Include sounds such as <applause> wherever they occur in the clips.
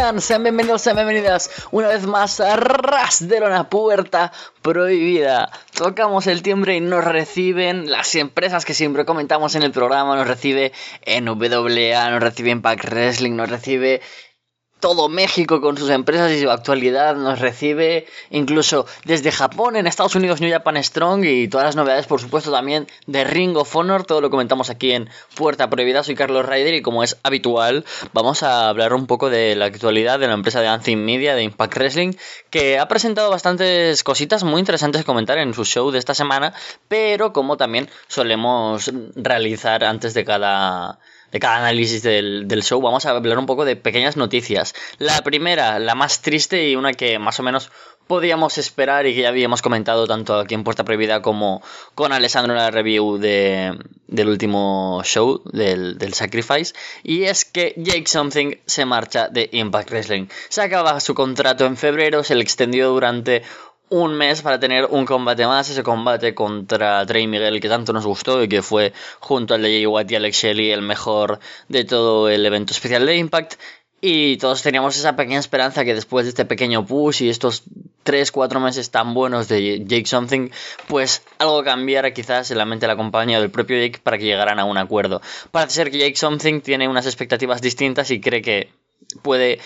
Sean bienvenidos, sean bienvenidas una vez más a Ras de una puerta prohibida. Tocamos el timbre y nos reciben las empresas que siempre comentamos en el programa, nos recibe NWA, nos recibe Impact Wrestling, nos recibe todo México con sus empresas y su actualidad nos recibe incluso desde Japón, en Estados Unidos, New Japan Strong y todas las novedades, por supuesto, también de Ring of Honor. Todo lo comentamos aquí en Puerta Prohibida. Soy Carlos Ryder y como es habitual, vamos a hablar un poco de la actualidad de la empresa de Anthem Media, de Impact Wrestling, que ha presentado bastantes cositas muy interesantes comentar en su show de esta semana, pero como también solemos realizar antes de cada de cada análisis del, show, vamos a hablar un poco de pequeñas noticias. La primera, la más triste y una que más o menos podíamos esperar y que ya habíamos comentado tanto aquí en Puerta Prohibida como con Alessandro en la review de, del último show, del, del, Sacrifice, y es que Jake Something se marcha de Impact Wrestling. Se acaba su contrato en febrero, se le extendió durante un mes para tener un combate más, ese combate contra Trey Miguel que tanto nos gustó y que fue junto al de Jay White y Alex Shelley el mejor de todo el evento especial de Impact. Y todos teníamos esa pequeña esperanza que después de este pequeño push y estos 3-4 meses tan buenos de Jake Something, pues algo cambiara quizás en la mente de la compañía o del propio Jake para que llegaran a un acuerdo. Parece ser que Jake Something tiene unas expectativas distintas y cree que puede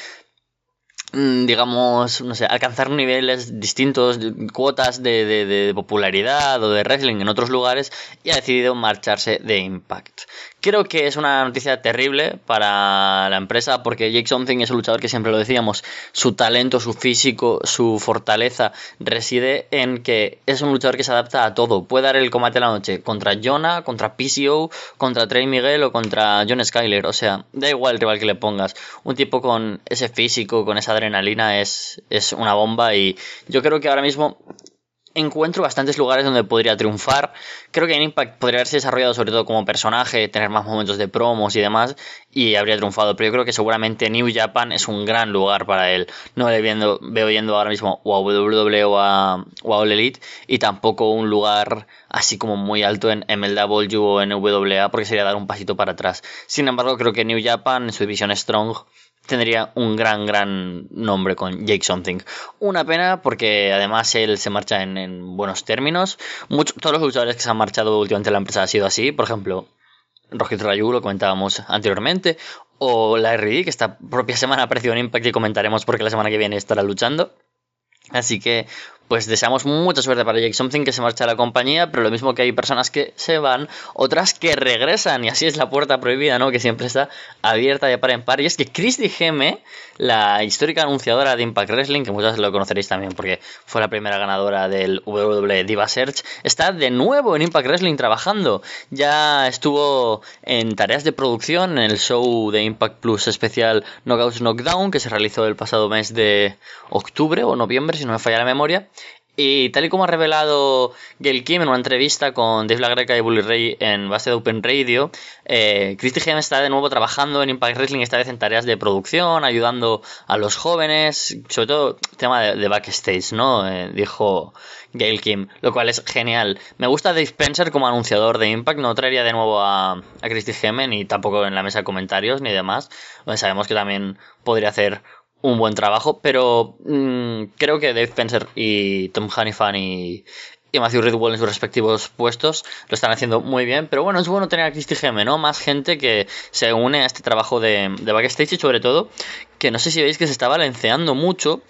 digamos, no sé, alcanzar niveles distintos, cuotas de, de, popularidad o de wrestling en otros lugares y ha decidido marcharse de Impact. Creo que es una noticia terrible para la empresa porque Jake Something es un luchador que siempre lo decíamos, su talento, su físico, su fortaleza reside en que es un luchador que se adapta a todo. Puede dar el combate de la noche contra Jonah, contra PCO, contra Trey Miguel o contra John Skyler. O sea, da igual el rival que le pongas. Un tipo con ese físico, con esa adrenalina es, es una bomba y yo creo que ahora mismo encuentro bastantes lugares donde podría triunfar. Creo que en Impact podría haberse desarrollado sobre todo como personaje, tener más momentos de promos y demás, y habría triunfado. Pero yo creo que seguramente New Japan es un gran lugar para él. No le viendo, veo yendo ahora mismo o a WWE o a, o a All Elite, y tampoco un lugar así como muy alto en MLW o en WA, porque sería dar un pasito para atrás. Sin embargo, creo que New Japan, en su división Strong, tendría un gran, gran nombre con Jake Something. Una pena porque además él se marcha en, buenos términos. todos los luchadores que se han marchado últimamente la empresa ha sido así. Por ejemplo, Rojito Rayu, lo comentábamos anteriormente. O la RD, que esta propia semana apareció en Impact y comentaremos porque la semana que viene estará luchando. Así que pues deseamos mucha suerte para Jake Something que se marcha a la compañía, pero lo mismo que hay personas que se van, otras que regresan, y así es la puerta prohibida, ¿no? Que siempre está abierta de par en par. Y es que Christy Geme, la histórica anunciadora de Impact Wrestling, que muchas lo conoceréis también porque fue la primera ganadora del WWE Diva Search, está de nuevo en Impact Wrestling trabajando. Ya estuvo en tareas de producción en el show de Impact Plus especial Knockouts Knockdown, que se realizó el pasado mes de octubre o noviembre, si no me falla la memoria. Y tal y como ha revelado Gail Kim en una entrevista con Dave LaGreca y Bully Ray en base de Open Radio, eh, Christy Gem está de nuevo trabajando en Impact Wrestling, esta vez en tareas de producción, ayudando a los jóvenes, sobre todo tema de, backstage, ¿no? Eh, dijo Gail Kim, lo cual es genial. Me gusta Dave Spencer como anunciador de Impact, no traería de nuevo a, a Christy Gemme, ni tampoco en la mesa de comentarios, ni demás. sabemos que también podría hacer un buen trabajo, pero mm, creo que Dave Spencer y Tom Hannifan y, y Matthew Ridwell en sus respectivos puestos lo están haciendo muy bien, pero bueno, es bueno tener a Christy Geme, ¿no? Más gente que se une a este trabajo de, de backstage y sobre todo que no sé si veis que se está balanceando mucho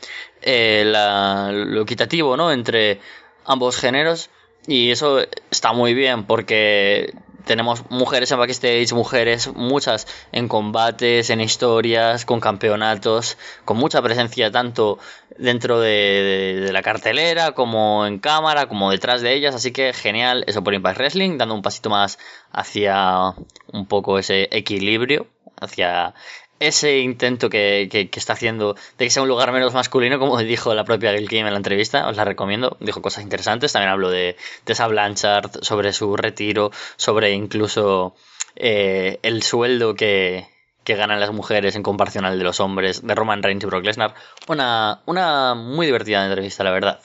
eh, lo equitativo, ¿no? Entre ambos géneros y eso está muy bien porque tenemos mujeres en backstage, mujeres, muchas en combates, en historias, con campeonatos, con mucha presencia tanto dentro de, la cartelera como en cámara, como detrás de ellas, así que genial eso por Impact Wrestling, dando un pasito más hacia un poco ese equilibrio, hacia ese intento que, que, está haciendo de que sea un lugar menos masculino, como dijo la propia Gil Kim en la entrevista, os la recomiendo, dijo cosas interesantes, también habló de Tessa Blanchard, sobre su retiro, sobre incluso eh, el sueldo que, que ganan las mujeres en comparación al de los hombres, de Roman Reigns y Brock Lesnar. Una, una muy divertida entrevista, la verdad.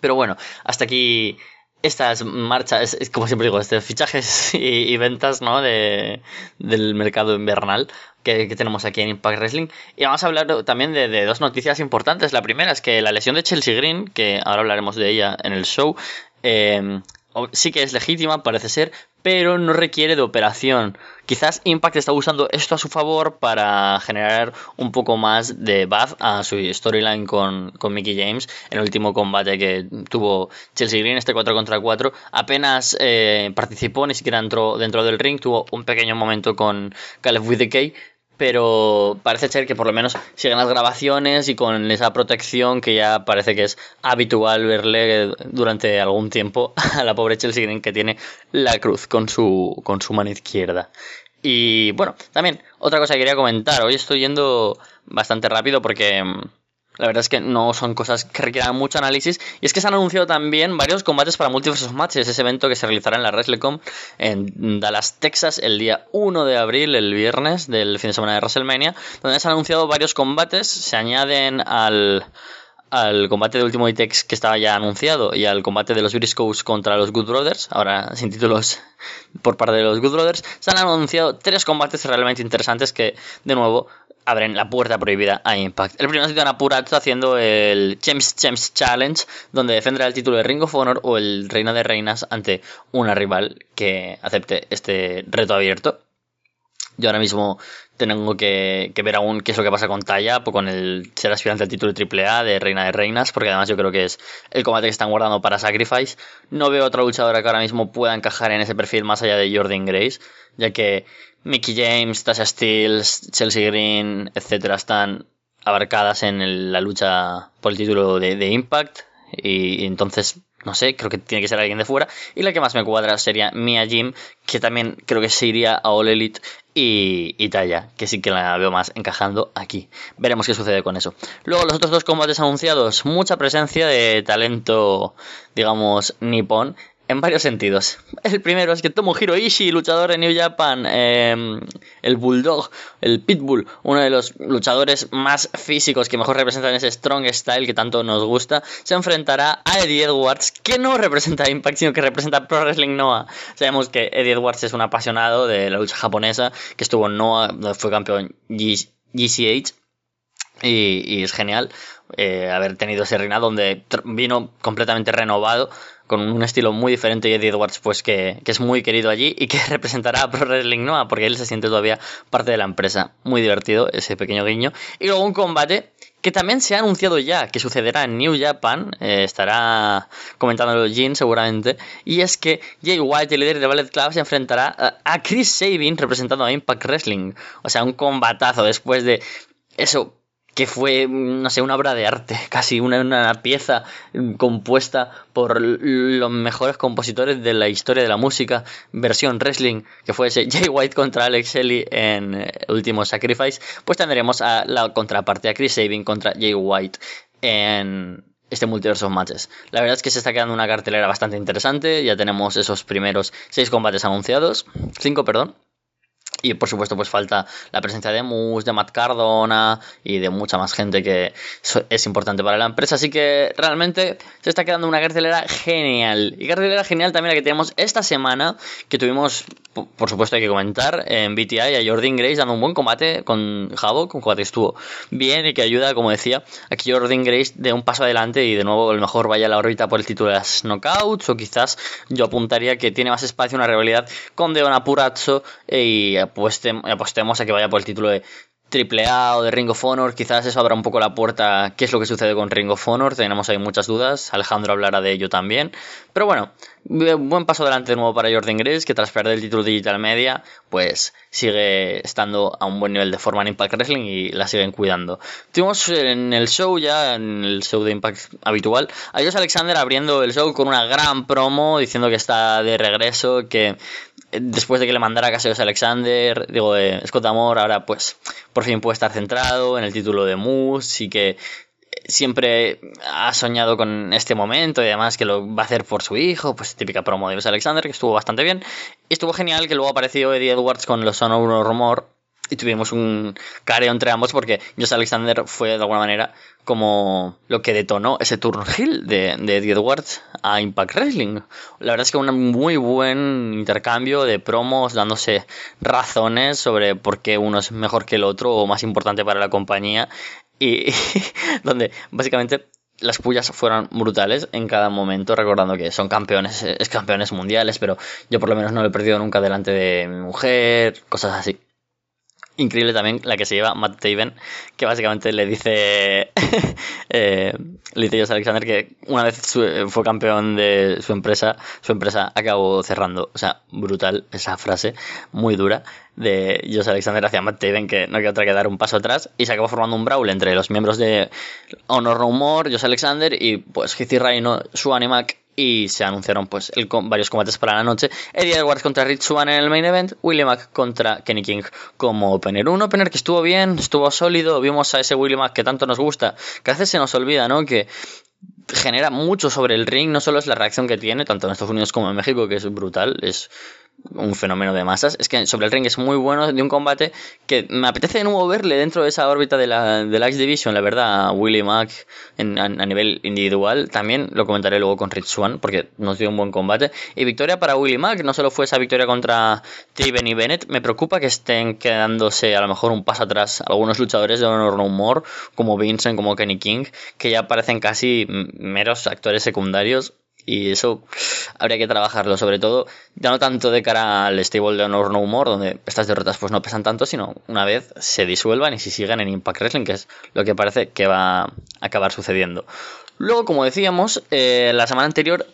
Pero bueno, hasta aquí estas marchas, es, como siempre digo, este fichajes <laughs> y, ventas ¿no? de, del mercado invernal que, tenemos aquí en Impact Wrestling. Y vamos a hablar también de, dos noticias importantes. La primera es que la lesión de Chelsea Green, que ahora hablaremos de ella en el show, eh, sí que es legítima, parece ser, pero no requiere de operación. Quizás Impact está usando esto a su favor para generar un poco más de buzz a su storyline con, con Mickey James en el último combate que tuvo Chelsea Green, este 4 contra 4. Apenas eh, participó, ni siquiera entró dentro del ring, tuvo un pequeño momento con Caleb Whittaker pero parece ser que por lo menos siguen las grabaciones y con esa protección que ya parece que es habitual verle durante algún tiempo <laughs> a la pobre Chelsea que tiene la cruz con su, con su mano izquierda. Y bueno, también otra cosa que quería comentar, hoy estoy yendo bastante rápido porque mm, la verdad es que no son cosas que requieran mucho análisis. Y es que se han anunciado también varios combates para Multiverse of Matches, ese evento que se realizará en la WrestleCom en Dallas, Texas, el día 1 de abril, el viernes del fin de semana de WrestleMania, donde se han anunciado varios combates. Se añaden al, al combate de último ITEX que estaba ya anunciado y al combate de los Briscoes contra los Good Brothers, ahora sin títulos por parte de los Good Brothers, se han anunciado tres combates realmente interesantes que, de nuevo, abren la puerta prohibida a Impact. El primero ha sido está haciendo el James James Challenge, donde defenderá el título de Ring of Honor o el Reina de Reinas ante una rival que acepte este reto abierto. Yo ahora mismo tengo que, ver aún qué es lo que pasa con Taya, pues con el ser aspirante al título AAA de Reina de Reinas, porque además yo creo que es el combate que están guardando para Sacrifice. No veo otra luchadora que ahora mismo pueda encajar en ese perfil más allá de Jordan Grace, ya que Mickey James, Tasha Steels, Chelsea Green, etcétera, están abarcadas en la lucha por el título de, Impact. Y, entonces, no sé, creo que tiene que ser alguien de fuera. Y la que más me cuadra sería Mia Jim, que también creo que se iría a All Elite y, y Taya, que sí que la veo más encajando aquí. Veremos qué sucede con eso. Luego, los otros dos combates anunciados, mucha presencia de talento, digamos, nipón en varios sentidos. El primero es que Tomohiro Ishii, luchador de New Japan, em, el Bulldog, el Pitbull, uno de los luchadores más físicos que mejor representan ese strong style que tanto nos gusta, se enfrentará a Eddie Edwards, que no representa Impact, sino que representa Pro Wrestling Noah. Sabemos que Eddie Edwards es un apasionado de la lucha japonesa, que estuvo en Noah, fue campeón GCH. Y, es genial eh, haber tenido ese reinado donde vino completamente renovado con un estilo muy diferente y Eddie Edwards pues que, es muy querido allí y que <laughs> representará a Pro Wrestling Noah porque él se siente todavía parte de la empresa. Muy divertido ese pequeño guiño. Y luego un combate que también se ha anunciado ya que sucederá en New Japan, eh, estará comentándolo Jin seguramente, y es que Jay White, el líder de Ballet Club, se enfrentará a Chris Sabin representando a Impact Wrestling. O sea, un combatazo después de eso, que fue, no sé, una obra de arte, <laughs> casi una, pieza compuesta por los mejores compositores de la historia de la música, versión wrestling, que fue ese <laughs> Jay White contra Alex Shelley en eh, Último Sacrifice, pues tendremos a la contraparte, a Chris Sabin contra Jay White en este multiverso of matches. La verdad es que se está quedando una cartelera bastante interesante, ya tenemos esos primeros seis combates anunciados, cinco, perdón, y por supuesto, pues falta la presencia de Moose, de Matt Cardona y de mucha más gente que es importante para la empresa. Así que realmente se está quedando una cartelera genial. Y cartelera genial también la que tenemos esta semana, que tuvimos, por supuesto, hay que comentar, en BTI a Jordan Grace dando un buen combate con Havoc, un combate que estuvo bien y que ayuda, como decía, a que Jordan Grace dé un paso adelante y de nuevo a lo mejor vaya a la órbita por el título de las knockouts. O quizás yo apuntaría que tiene más espacio una rivalidad con Deona Purazzo y apostemos a que vaya por el título de Triple A o de Ring of Honor, quizás eso abra un poco la puerta qué es lo que sucede con Ring of Honor, tenemos ahí muchas dudas, Alejandro hablará de ello también, pero bueno, buen paso adelante de nuevo para Jordan Grace, que tras perder el título Digital Media, pues sigue estando a un buen nivel de forma en Impact Wrestling y la siguen cuidando. Tuvimos en el show ya, en el show de Impact habitual, a Josh Alexander abriendo el show con una gran promo diciendo que está de regreso, que después de que le mandara a Cassius Alexander, digo, de Scott Amor, ahora pues por fin puede estar centrado en el título de Moose y que siempre ha soñado con este momento y además que lo va a hacer por su hijo, pues típica promo de Alexander, que estuvo bastante bien. Y estuvo genial que luego apareció Eddie Edwards con los Son of Rumor y tuvimos un careo entre ambos porque Josh Alexander fue de alguna manera como lo que detonó ese turn heel de, de Eddie Edwards a Impact Wrestling. La verdad es que un muy buen intercambio de promos dándose razones sobre por qué uno es mejor que el otro o más importante para la compañía y <laughs> donde básicamente las pullas fueron brutales en cada momento, recordando que son campeones, es campeones mundiales, pero yo por lo menos no lo he perdido nunca delante de mi mujer, cosas así. Increíble también la que se lleva Matt Taven, que básicamente le dice, <laughs> eh, le dice Josh Alexander que una vez fue campeón de su empresa, su empresa acabó cerrando. O sea, brutal esa frase, muy dura, de Josh Alexander hacia Matt Taven, que no queda otra que dar un paso atrás, y se acabó formando un brawl entre los miembros de Honor No More, Josh Alexander y pues Heath Rhino, Swan y Mac y se anunciaron pues varios combates para la noche. Eddie Edwards contra Rich Swan en el main event, Willie Mack contra Kenny King como opener. Un opener que estuvo bien, estuvo sólido, vimos a ese Willie Mack que tanto nos gusta, que a veces se nos olvida, ¿no? Que genera mucho sobre el ring, no solo es la reacción que tiene, tanto en Estados Unidos como en México, que es brutal, es un fenómeno de masas. Es que sobre el ring es muy bueno de un combate que me apetece de nuevo verle dentro de esa órbita de la, de X Division, la verdad, a Willie Mack en, a, nivel individual. También lo comentaré luego con Rich Swan porque nos dio un buen combate. Y victoria para Willie Mack, no solo fue esa victoria contra Triven y Bennett, me preocupa que estén quedándose a lo mejor un paso atrás algunos luchadores de Honor No More, como Vincent, como Kenny King, que ya parecen casi meros actores secundarios y eso habría que trabajarlo, sobre todo, ya no tanto de cara al stable de Honor No Humor, donde estas derrotas pues no pesan tanto, sino una vez se disuelvan y si siguen en Impact Wrestling, que es lo que parece que va a acabar sucediendo. Luego, como decíamos, eh, la semana anterior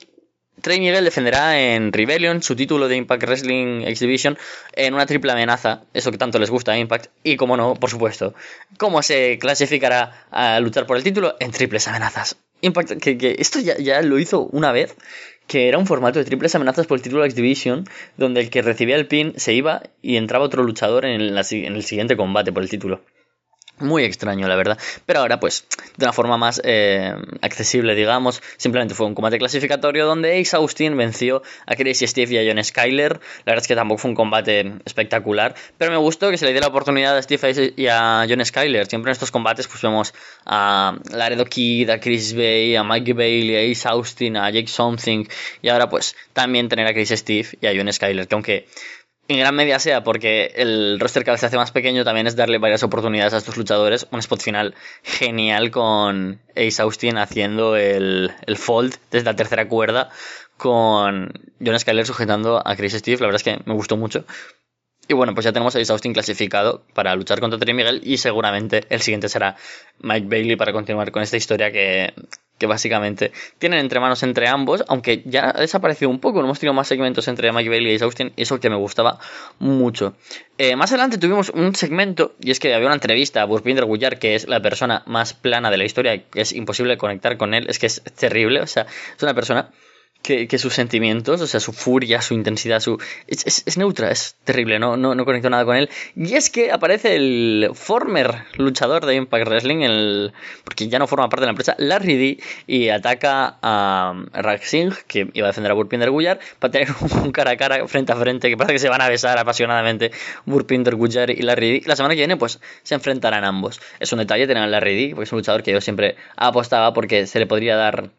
Trey Miguel defenderá en Rebellion su título de Impact Wrestling Exhibition en una triple amenaza, eso que tanto les gusta a Impact, y como no, por supuesto, cómo se clasificará a luchar por el título en triples amenazas. Impact, que, esto ya, lo hizo una vez, que era un formato de triples amenazas por el título X Division, donde el que recibía el pin se iba y entraba otro luchador en el siguiente combate por el título. Muy extraño, la verdad. Pero ahora, pues, de una forma más eh, accesible, digamos, simplemente fue un combate clasificatorio donde Ace Austin venció a Crazy Steve y a John Skyler. La verdad es que tampoco fue un combate espectacular, pero me gustó que se le diera la oportunidad a Steve y a John Skyler. Siempre en estos combates, pues vemos a Laredo Kid, a Chris Bay, a Mike Bailey, a Ace Austin, a Jake Something, y ahora, pues, también tener a Crazy Steve y a John Skyler, que aunque en gran medida sea porque el roster cada se hace más pequeño, también es darle varias oportunidades a estos luchadores. Un spot final genial con Ace Austin haciendo el, el fold desde la tercera cuerda con John Skyler sujetando a Chris Steve. La verdad es que me gustó mucho. Y bueno, pues ya tenemos a Ace Austin clasificado para luchar contra Terry Miguel y seguramente el siguiente será Mike Bailey para continuar con esta historia que que básicamente tienen entre manos entre ambos, aunque ya ha desaparecido un poco, no hemos tenido más segmentos entre Mike Bailey y Austin, y eso que me gustaba mucho. Eh, más adelante tuvimos un segmento, y es que había una entrevista a Burpinder Gullar, que es la persona más plana de la historia, que es imposible conectar con él, es que es terrible, o sea, es una persona que, sus sentimientos, o sea, su furia, su intensidad, su es, neutra, es terrible, no, no, no conecto nada con él. Y es que aparece el former luchador de Impact Wrestling, el, porque ya no forma parte de la empresa, Larry D, y ataca a Rag Singh, que iba a defender a Burpinder Gullar, para tener <laughs> un cara a cara, frente a frente, que parece que se van a besar apasionadamente Burpinder Gullar y Larry D. La semana que viene, pues, se enfrentarán ambos. Es un detalle tener a Larry D, porque es un luchador que yo siempre apostaba porque se le podría dar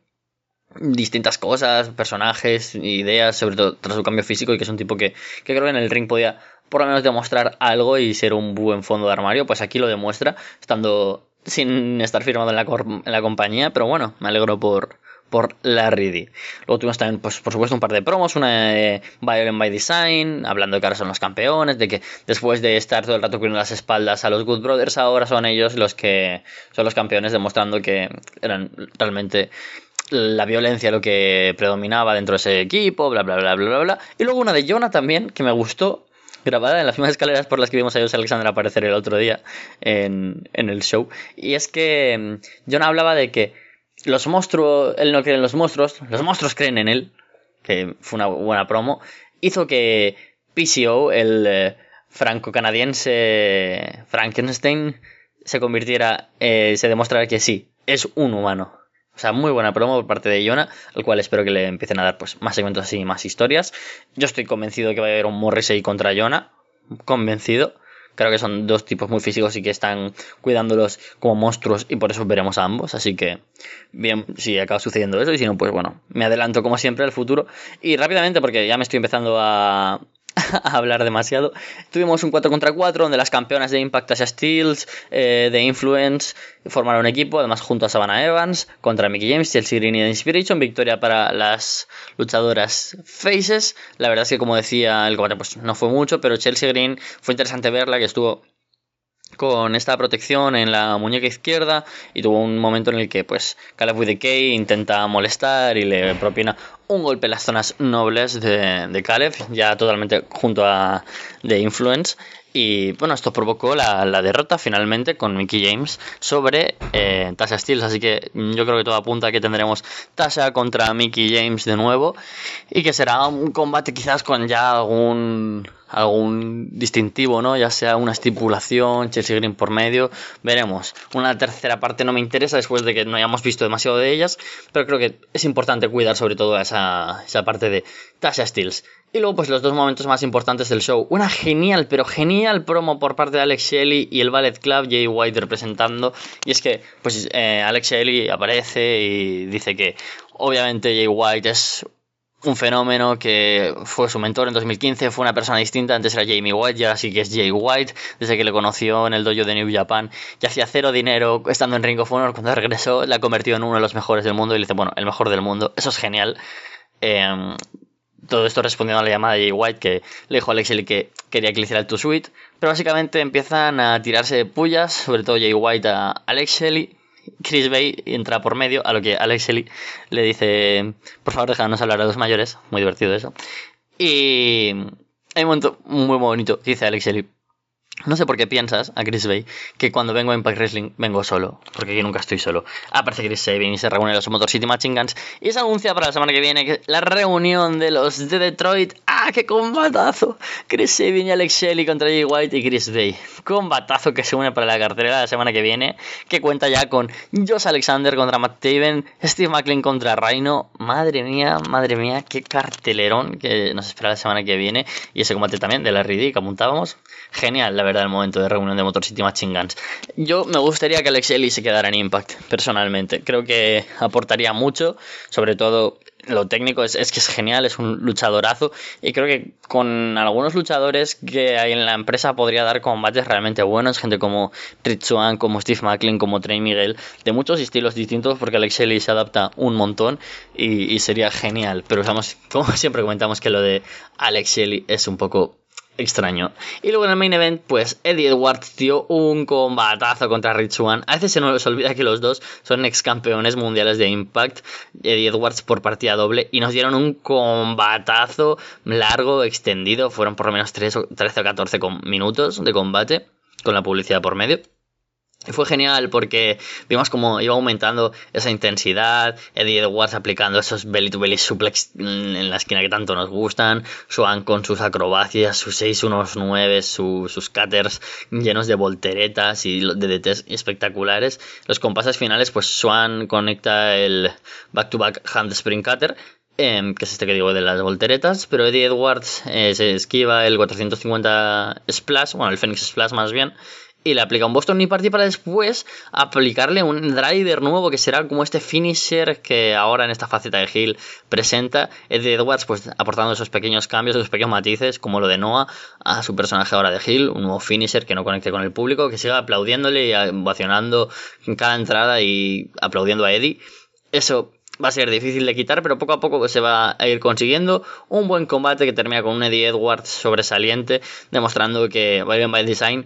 distintas cosas, personajes, ideas, sobre todo tras su cambio físico y que es un tipo que, que creo que en el ring podía por lo menos demostrar algo y ser un buen fondo de armario, pues aquí lo demuestra, estando sin estar firmado en la, en la compañía, pero bueno, me alegro por, por Larry D. Luego tuvimos también, pues, por supuesto, un par de promos, una de Violent by Design, hablando de que ahora son los campeones, de que después de estar todo el rato cubriendo las espaldas a los Good Brothers, ahora son ellos los que son los campeones, demostrando que eran realmente la violencia lo que predominaba dentro de ese equipo, bla, bla, bla, bla, bla, bla. Y luego una de Jonah también, que me gustó, grabada en las mismas escaleras por las que vimos a José Alexander aparecer el otro día en, en el show. Y es que mm, Jonah hablaba de que los monstruos, él no cree en los monstruos, los monstruos creen en él, que fue una buena promo, hizo que PCO, el eh, franco-canadiense Frankenstein, se convirtiera, eh, se demostrara que sí, es un humano. O sea, muy buena promo por parte de Iona, al cual espero que le empiecen a dar pues, más segmentos así, más historias. Yo estoy convencido de que va a haber un Morrissey contra Iona. Convencido. Creo que son dos tipos muy físicos y que están cuidándolos como monstruos y por eso veremos a ambos. Así que, bien, si acaba sucediendo eso y si no, pues bueno, me adelanto como siempre al futuro. Y rápidamente, porque ya me estoy empezando a, <laughs> a hablar demasiado. Tuvimos un 4 contra 4 donde las campeonas de Impact Asha Steels, eh, de Influence, formaron un equipo, además junto a Savannah Evans, contra Mickey James, Chelsea Green y Inspiration. Victoria para las luchadoras Faces. La verdad es que, como decía, el combate pues, no fue mucho, pero Chelsea Green fue interesante verla, que estuvo con esta protección en la muñeca izquierda y tuvo un momento en el que pues Caleb with Decay intenta molestar y le propina un golpe en las zonas nobles de, de Caleb, ya totalmente junto a The Influence. Y bueno, esto provocó la, derrota finalmente con Mickey James sobre eh, Tasha Steels. Así que yo creo que todo apunta a que tendremos Tasha contra Mickey James de nuevo. Y que será un combate quizás con ya algún algún distintivo, ¿no? Ya sea una estipulación, Chelsea Green por medio, veremos. Una tercera parte no me interesa después de que no hayamos visto demasiado de ellas, pero creo que es importante cuidar sobre todo esa, esa parte de Tasha Steels. Y luego, pues los dos momentos más importantes del show. Una genial, pero genial promo por parte de Alex Shelley y el Ballet Club, Jay White representando. Y es que, pues eh, Alex Shelley aparece y dice que, obviamente, Jay White es un fenómeno que fue su mentor en 2015, fue una persona distinta, antes era Jamie White, ya sí que es Jay White, desde que le conoció en el dojo de New Japan, ya hacía cero dinero estando en Ring of Honor, cuando regresó la convirtió en uno de los mejores del mundo y le dice, bueno, el mejor del mundo, eso es genial. Em, todo esto respondiendo a la llamada de Jay White que le dijo a Shelley que quería que le hiciera el To Suite, pero básicamente empiezan a tirarse de pullas, sobre todo Jay White a Alex Chris Bay entra por medio, a lo que Alex le dice, por favor déjanos hablar a los mayores, muy divertido eso. Y hay un momento muy bonito, dice Alex no sé por qué piensas, a Chris Bay, que cuando vengo a Impact Wrestling vengo solo, porque aquí nunca estoy solo. Aparece Chris Sabin y se reúne los Motor City Machine Guns y se anuncia para la semana que viene la reunión de los de Detroit. ¡Ah, qué combatazo! Chris Sabin y Alex Shelley contra Jay White y Chris Bay. Combatazo que se une para la cartelera la semana que viene, que cuenta ya con Josh Alexander contra Matt Taven, Steve McLean contra Rhino. Madre mía, madre mía, qué cartelerón que nos espera la semana que viene. Y ese combate también de la RD que apuntábamos. Genial, la verdad, el momento de reunión de Motor City Machine Guns. Yo me gustaría que Alex Ellie se quedara en Impact, personalmente. Creo que aportaría mucho, sobre todo lo técnico es, que es genial, es un luchadorazo y creo que con algunos luchadores que hay en la empresa podría dar combates realmente buenos, gente como Rich Swan, como Steve Macklin, como Trey Miguel, de muchos estilos distintos porque Alex Ellie se adapta un montón y, sería genial, pero usamos, como siempre comentamos que lo de Alex Shelley es un poco extraño. Y luego en el main event, pues Eddie Edwards dio un combatazo contra Rich One. A veces se nos olvida que los dos son ex campeones mundiales de Impact. Eddie Edwards por partida doble. Y nos dieron un combatazo largo, extendido. Fueron por lo menos 13 o 14 minutos de combate. Con la publicidad por medio. Fue genial porque vimos como iba aumentando esa intensidad, Eddie Edwards aplicando esos belly to belly suplex en la esquina que tanto nos gustan, Swan con sus acrobacias, sus 619, sus cutters llenos de volteretas y de DTs espectaculares. Los compases finales, pues Swan conecta el back to back handspring cutter em, que es este que digo de las volteretas, pero Eddie Edwards eh, se esquiva el 450 Splash, bueno, el Phoenix Splash más bien, y le aplica un Boston Knee Party para después aplicarle un Driver nuevo que será como este finisher que ahora en esta faceta de Hill presenta. Eddie Edwards pues aportando esos pequeños cambios, esos pequeños matices como lo de Noah a su personaje ahora de Hill, un nuevo finisher que no conecte con el público, que siga aplaudiéndole y ovacionando en cada entrada y aplaudiendo a Eddie. Eso va a ser difícil de quitar, pero poco a poco se va a ir consiguiendo. Un buen combate que termina con un Eddie Edwards sobresaliente, demostrando que By by Design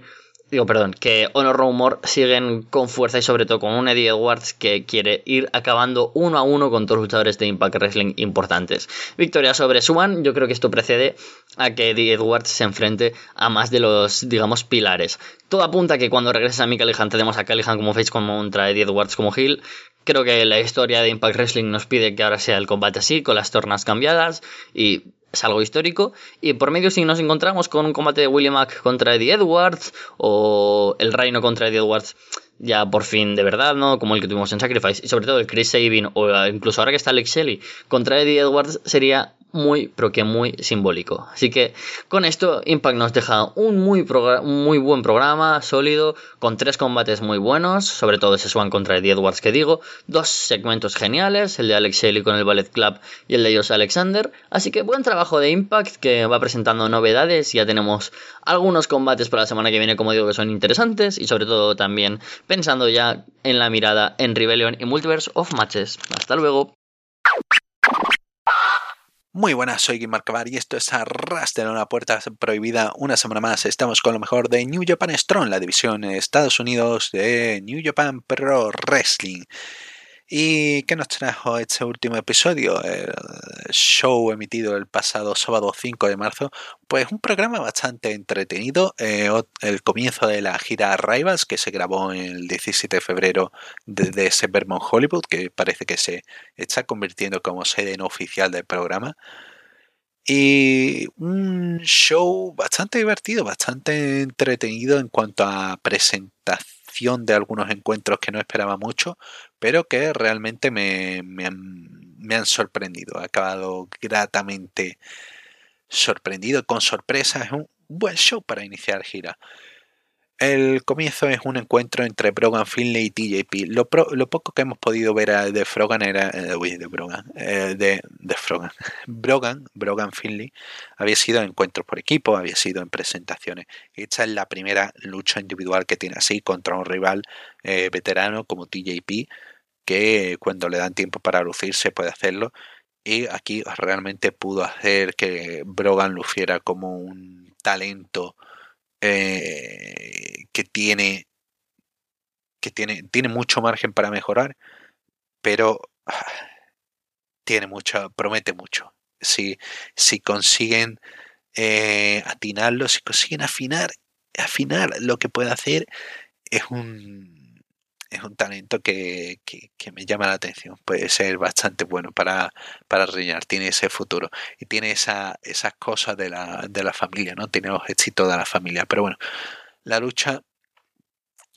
digo, perdón, que Honor Rumor siguen con fuerza y sobre todo con un Eddie Edwards que quiere ir acabando uno a uno con todos los luchadores de Impact Wrestling importantes. Victoria sobre Swan, yo creo que esto precede a que Eddie Edwards se enfrente a más de los, digamos, pilares. Todo apunta a que cuando regrese a mi Callihan tenemos a Callihan como face contra Eddie Edwards como heel. Creo que la historia de Impact Wrestling nos pide que ahora sea el combate así, con las tornas cambiadas y es algo histórico. Y por medio, si nos encontramos con un combate de William Mack contra Eddie Edwards o el Reino contra Eddie Edwards, ya por fin de verdad, ¿no? Como el que tuvimos en Sacrifice, y sobre todo el Chris Sabin o incluso ahora que está Alex Shelley contra Eddie Edwards, sería muy, pero que muy simbólico. Así que con esto Impact nos deja un muy, muy buen programa, sólido, con tres combates muy buenos, sobre todo ese Swan contra Eddie Edwards que digo, dos segmentos geniales, el de Alex Shelley con el Ballet Club y el de Josh Alexander. Así que buen trabajo de Impact que va presentando novedades, ya tenemos algunos combates para la semana que viene, como digo, que son interesantes y sobre todo también pensando ya en la mirada en Rebellion y Multiverse of Matches. Hasta luego. Muy buenas, soy Guimar y esto es Arras de una puerta prohibida. Una semana más estamos con lo mejor de New Japan Strong, la división Estados Unidos de New Japan Pro Wrestling. ¿Y qué nos trajo este último episodio? El show emitido el pasado sábado 5 de marzo. Pues un programa bastante entretenido. Eh, el comienzo de la gira Rivals que se grabó el 17 de febrero desde ese Vermont Hollywood, que parece que se está convirtiendo como sede no oficial del programa. Y un show bastante divertido, bastante entretenido en cuanto a presentación de algunos encuentros que no esperaba mucho, pero que realmente me, han, sorprendido. He acabado gratamente sorprendido, con sorpresa. Es un buen show para iniciar gira. El comienzo es un encuentro entre Brogan Finley y TJP. Lo, poco que hemos podido ver de Frogan era. Eh, uy, de Brogan. Eh, de, de Frogan. <laughs> Brogan, Brogan Finley, había sido en encuentros por equipo, había sido en presentaciones. Esta es la primera lucha individual que tiene así contra un rival eh, veterano como TJP, que cuando le dan tiempo para lucirse puede hacerlo. Y aquí realmente pudo hacer que Brogan luciera como un talento eh, que tiene que tiene, tiene mucho margen para mejorar, pero <sighs> tiene mucho, promete mucho. Si, si consiguen eh, atinarlo, si consiguen afinar, afinar lo que puede hacer, es un, es un talento que, me llama la atención. Puede ser bastante bueno para, para. Tiene ese futuro y tiene esa, esas cosas de la, de la familia, ¿no? Tiene los éxitos de la familia. Pero bueno, la lucha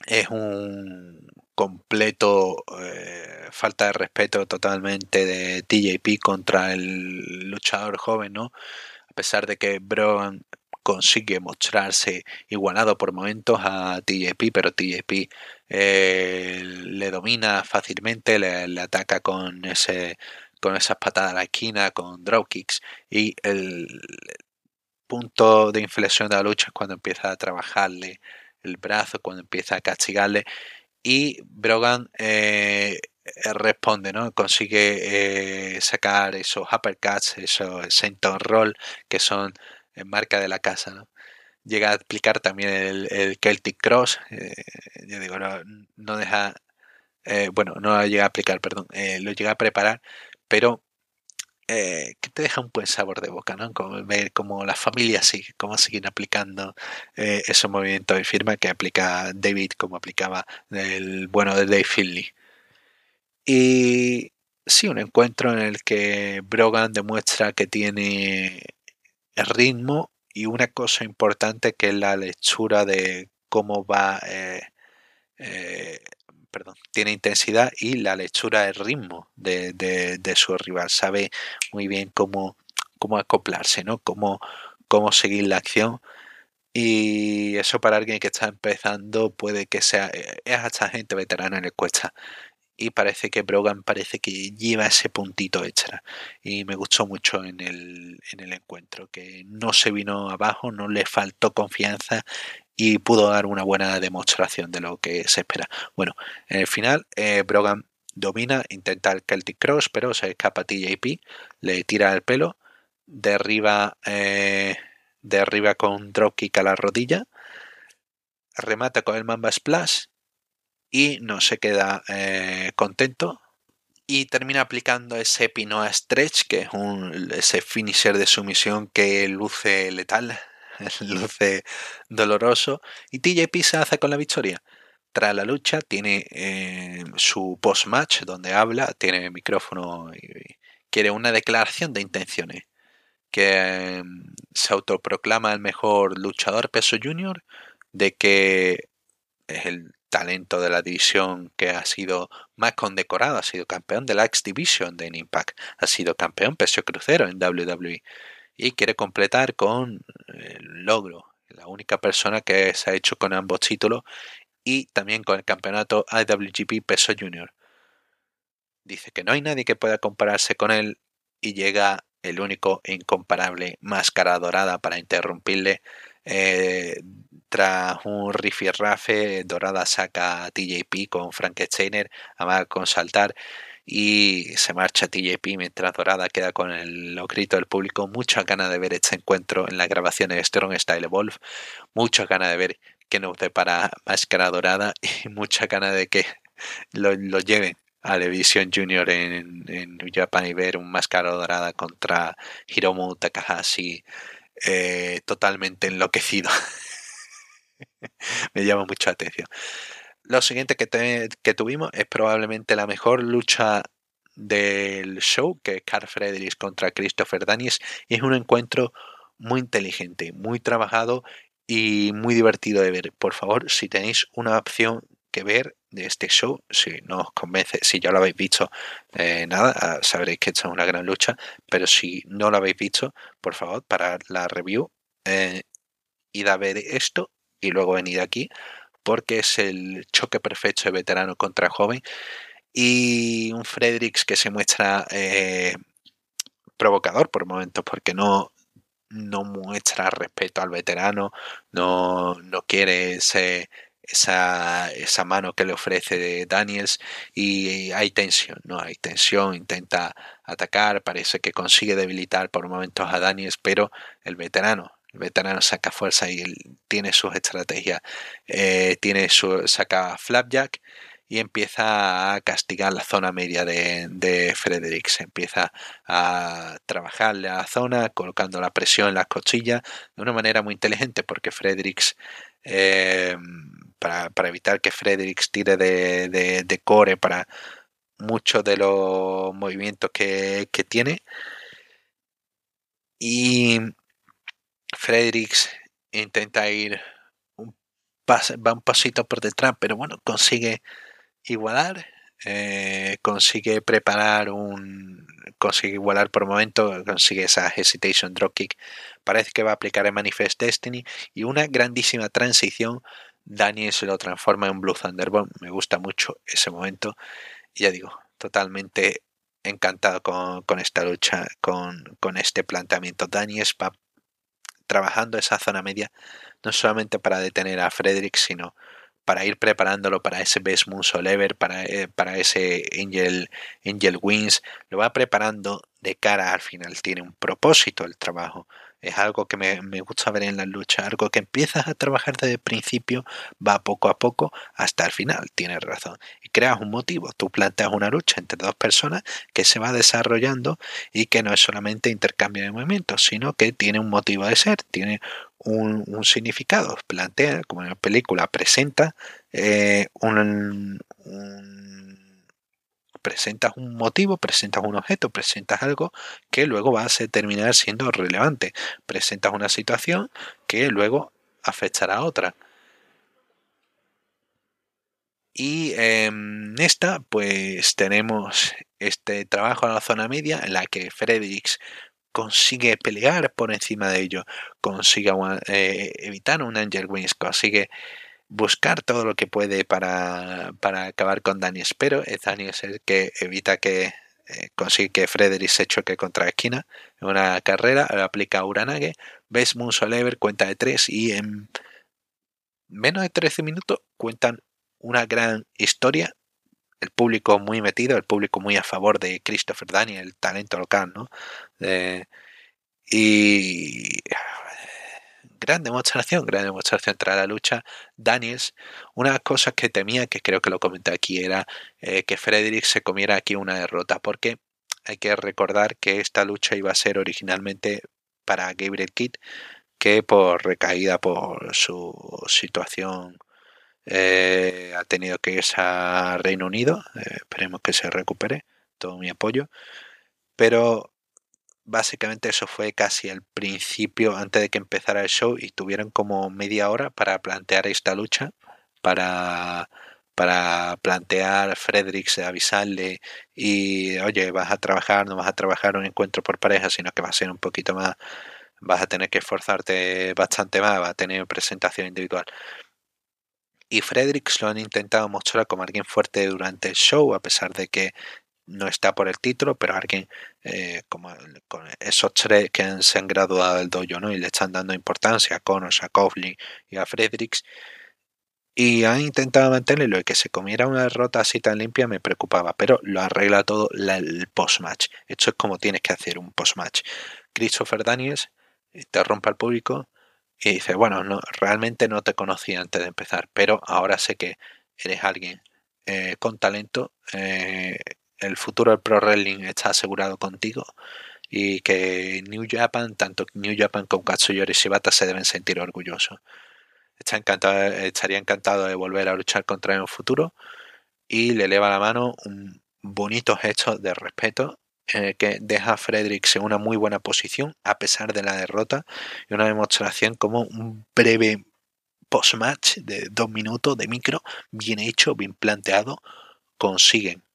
es un completo eh, falta de respeto totalmente de TJP contra el luchador joven, ¿no? A pesar de que Brogan consigue mostrarse igualado por momentos a TJP, pero TJP eh, le domina fácilmente, le, ataca con ese con esas patadas a la esquina, con draw kicks y el punto de inflexión de la lucha es cuando empieza a trabajarle el brazo, cuando empieza a castigarle y Brogan eh, responde, ¿no? Consigue eh, sacar esos uppercuts, esos senton roll que son en marca de la casa, ¿no? Llega a aplicar también el, Celtic Cross, eh, yo digo, no, deja, eh, bueno, no lo llega a aplicar, perdón, eh, lo llega a preparar, pero que te deja un buen sabor de boca, ¿no? Como ver cómo la familia sigue, cómo siguen aplicando esos movimientos de firma que aplica David, como aplicaba el bueno de Dave Finley. Y sí, un encuentro en el que Brogan demuestra que tiene ritmo y una cosa importante que es la lectura de cómo va, eh, eh, perdón, tiene intensidad y la lectura del ritmo de, su rival. Sabe muy bien cómo, cómo acoplarse, ¿no? Cómo, cómo seguir la acción. Y eso para alguien que está empezando puede que sea, eh, es hasta gente veterana le cuesta y parece que Brogan parece que lleva ese puntito extra y me gustó mucho en el, en el encuentro que no se vino abajo, no le faltó confianza y pudo dar una buena demostración de lo que se espera. Bueno, en el final eh, Brogan domina, intenta el Celtic Cross, pero se escapa TJP, le tira el pelo, derriba, eh, derriba con dropkick a la rodilla, remata con el Mamba Splash y no se queda eh, contento y termina aplicando ese Pinoa Stretch, que es un, ese finisher de sumisión que luce letal, <laughs> luce doloroso, y TJP se hace con la victoria. Tras la lucha tiene eh, su post-match donde habla, tiene micrófono y, quiere una declaración de intenciones, que mm, se autoproclama el mejor luchador peso junior, de que es el talento de la división que ha sido más condecorado, ha sido campeón de la X Division de Impact, ha sido campeón peso crucero en WWE y quiere completar con el logro, la única persona que se ha hecho con ambos títulos y también con el campeonato IWGP peso junior. Dice que no hay nadie que pueda compararse con él y llega el único e incomparable máscara dorada para interrumpirle eh, tras un rifirrafe, Dorada saca a TJP con Frankensteiner, amaga con saltar y se marcha TJP mientras Dorada queda con el, los gritos del público. Muchas ganas de ver este encuentro en la grabación de Strong Style Evolve. Muchas ganas de ver que nos depara Máscara Dorada <laughs> y muchas ganas de que lo, lleven a Division Junior en, en New Japan y ver un Máscara Dorada contra Hiromu Takahashi eh, totalmente enloquecido. <laughs> <laughs> Me llama mucho atención. Lo siguiente que, que tuvimos es probablemente la mejor lucha del show, que es Carl Fredericks contra Christopher Daniels, y es un encuentro muy inteligente, muy trabajado y muy divertido de ver. Por favor, si tenéis una opción que ver de este show, si no os convence, si ya lo habéis visto, eh, nada, ah, sabréis que esta es una gran lucha, pero si no lo habéis visto, por favor, para la review, eh, id a ver esto y luego venid aquí, porque es el choque perfecto de veterano contra joven y un Fredericks que se muestra eh, provocador por momentos, porque no, no muestra respeto al veterano, no, no quiere esa, esa mano que le ofrece Daniels y hay tensión, ¿no? Hay tensión, intenta atacar, parece que consigue debilitar por momentos a Daniels, pero el veterano, el veterano saca fuerza y tiene sus estrategias, eh, tiene su, saca flapjack y empieza a castigar la zona media de, de Fredericks. Empieza a trabajarle a la zona, colocando la presión en las costillas de una manera muy inteligente, porque Fredericks eh, para, evitar que Fredericks tire de, core para muchos de los movimientos que, tiene. Y Fredericks intenta ir un va un pasito por detrás, pero bueno, consigue igualar, eh, consigue preparar un, consigue igualar por momento, consigue esa hesitation dropkick, parece que va a aplicar el Manifest Destiny y una grandísima transición Daniel se lo transforma en Blue Thunderbolt. Me gusta mucho ese momento. Y ya digo, totalmente encantado con, esta lucha, con, este planteamiento. Daniel va trabajando esa zona media, no solamente para detener a Frederick, sino para ir preparándolo para ese Best Moonsault Ever, para, eh, para ese Angel, Angel Wings, lo va preparando de cara al final, tiene un propósito el trabajo, es algo que me, gusta ver en la lucha, algo que empiezas a trabajar desde el principio, va poco a poco hasta el final, tienes razón. Y creas un motivo, tú planteas una lucha entre dos personas que se va desarrollando y que no es solamente intercambio de movimientos, sino que tiene un motivo de ser, tiene un, significado, plantea, como en la película, presenta eh, un presentas un motivo, presentas un objeto, presentas algo que luego va a terminar siendo relevante. Presentas una situación que luego afectará a otra. Y en esta, pues tenemos este trabajo en la zona media en la que Fredericks consigue pelear por encima de ello, consigue eh, evitar un Angel Wings, consigue buscar todo lo que puede para, acabar con Daniels, pero es Daniels el que evita que eh, consigue que Frederick se choque contra esquina en una carrera, aplica Uranage, ves Lever, cuenta de 3 y en menos de 13 minutos cuentan una gran historia. El público muy metido, el público muy a favor de Christopher Daniel, el talento local, ¿no? y gran demostración, gran demostración tras la lucha. Daniels, una cosa que temía, que creo que lo comenté aquí, era eh, que Frederick se comiera aquí una derrota, porque hay que recordar que esta lucha iba a ser originalmente para Gabriel Kidd, que por recaída por su situación eh, ha tenido que irse a Reino Unido. Eh, esperemos que se recupere. Todo mi apoyo. Pero básicamente eso fue casi al principio, antes de que empezara el show, y tuvieron como media hora para plantear esta lucha, para, para plantear Fredericks, avisarle y, oye, vas a trabajar, no vas a trabajar un encuentro por pareja, sino que va a ser un poquito más, vas a tener que esforzarte bastante más, va a tener presentación individual. Y Fredericks lo han intentado mostrar como alguien fuerte durante el show, a pesar de que no está por el título, pero alguien eh, como con esos tres que se han graduado del dojo ¿no? y le están dando importancia a Connors, a Coughlin y a Fredericks. Y han intentado mantenerlo y que se comiera una derrota así tan limpia me preocupaba, pero lo arregla todo el post-match. Esto es como tienes que hacer un post-match. Christopher Daniels interrumpe al público y dice, bueno, no, realmente no te conocía antes de empezar, pero ahora sé que eres alguien eh, con talento, eh, el futuro del Pro Wrestling está asegurado contigo y que New Japan, tanto New Japan como Katsuyori Shibata se deben sentir orgullosos. Está encantado, estaría encantado de volver a luchar contra él en el futuro y le eleva la mano un bonito gesto de respeto que deja a Fredericks en una muy buena posición a pesar de la derrota y una demostración como un breve post-match de dos minutos de micro bien hecho, bien planteado, consiguen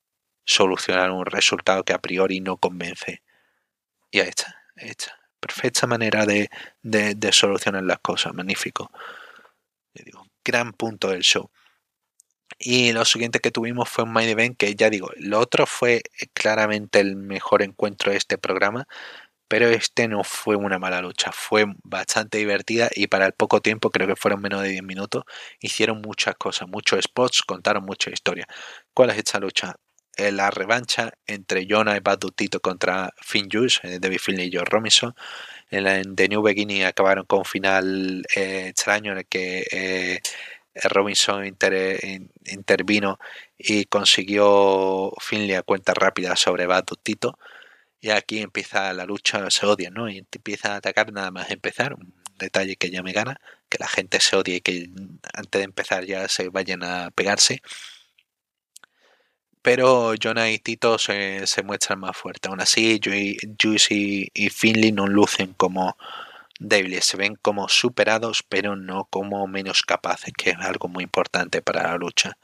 solucionar un resultado que a priori no convence. Y ahí está, ahí. Perfecta manera de, de, solucionar las cosas, magnífico. Digo, gran punto del show. Y lo siguiente que tuvimos fue un main event que ya digo, lo otro fue claramente el mejor encuentro de este programa, pero este no fue una mala lucha, fue bastante divertida y para el poco tiempo, creo que fueron menos de 10 minutos, hicieron muchas cosas, muchos spots, contaron mucha historia. ¿Cuál es esta lucha? Eh, la revancha entre Jonah y Bad contra Finn Juice, eh, David Finley y Joe Robinson. En, la, The New Beginning acabaron con un final eh, extraño en el que Robinson intervino y consiguió Finley a cuenta rápida sobre Bad Y aquí empieza la lucha, se odian, ¿no? Y empiezan a atacar nada más empezar. Un detalle que ya me gana, que la gente se odia y que antes de empezar ya se vayan a pegarse pero Jonah y Tito se, muestran más fuertes. Aún así, Juice y, Finley no lucen como débiles, se ven como superados, pero no como menos capaces, que es algo muy importante para la lucha.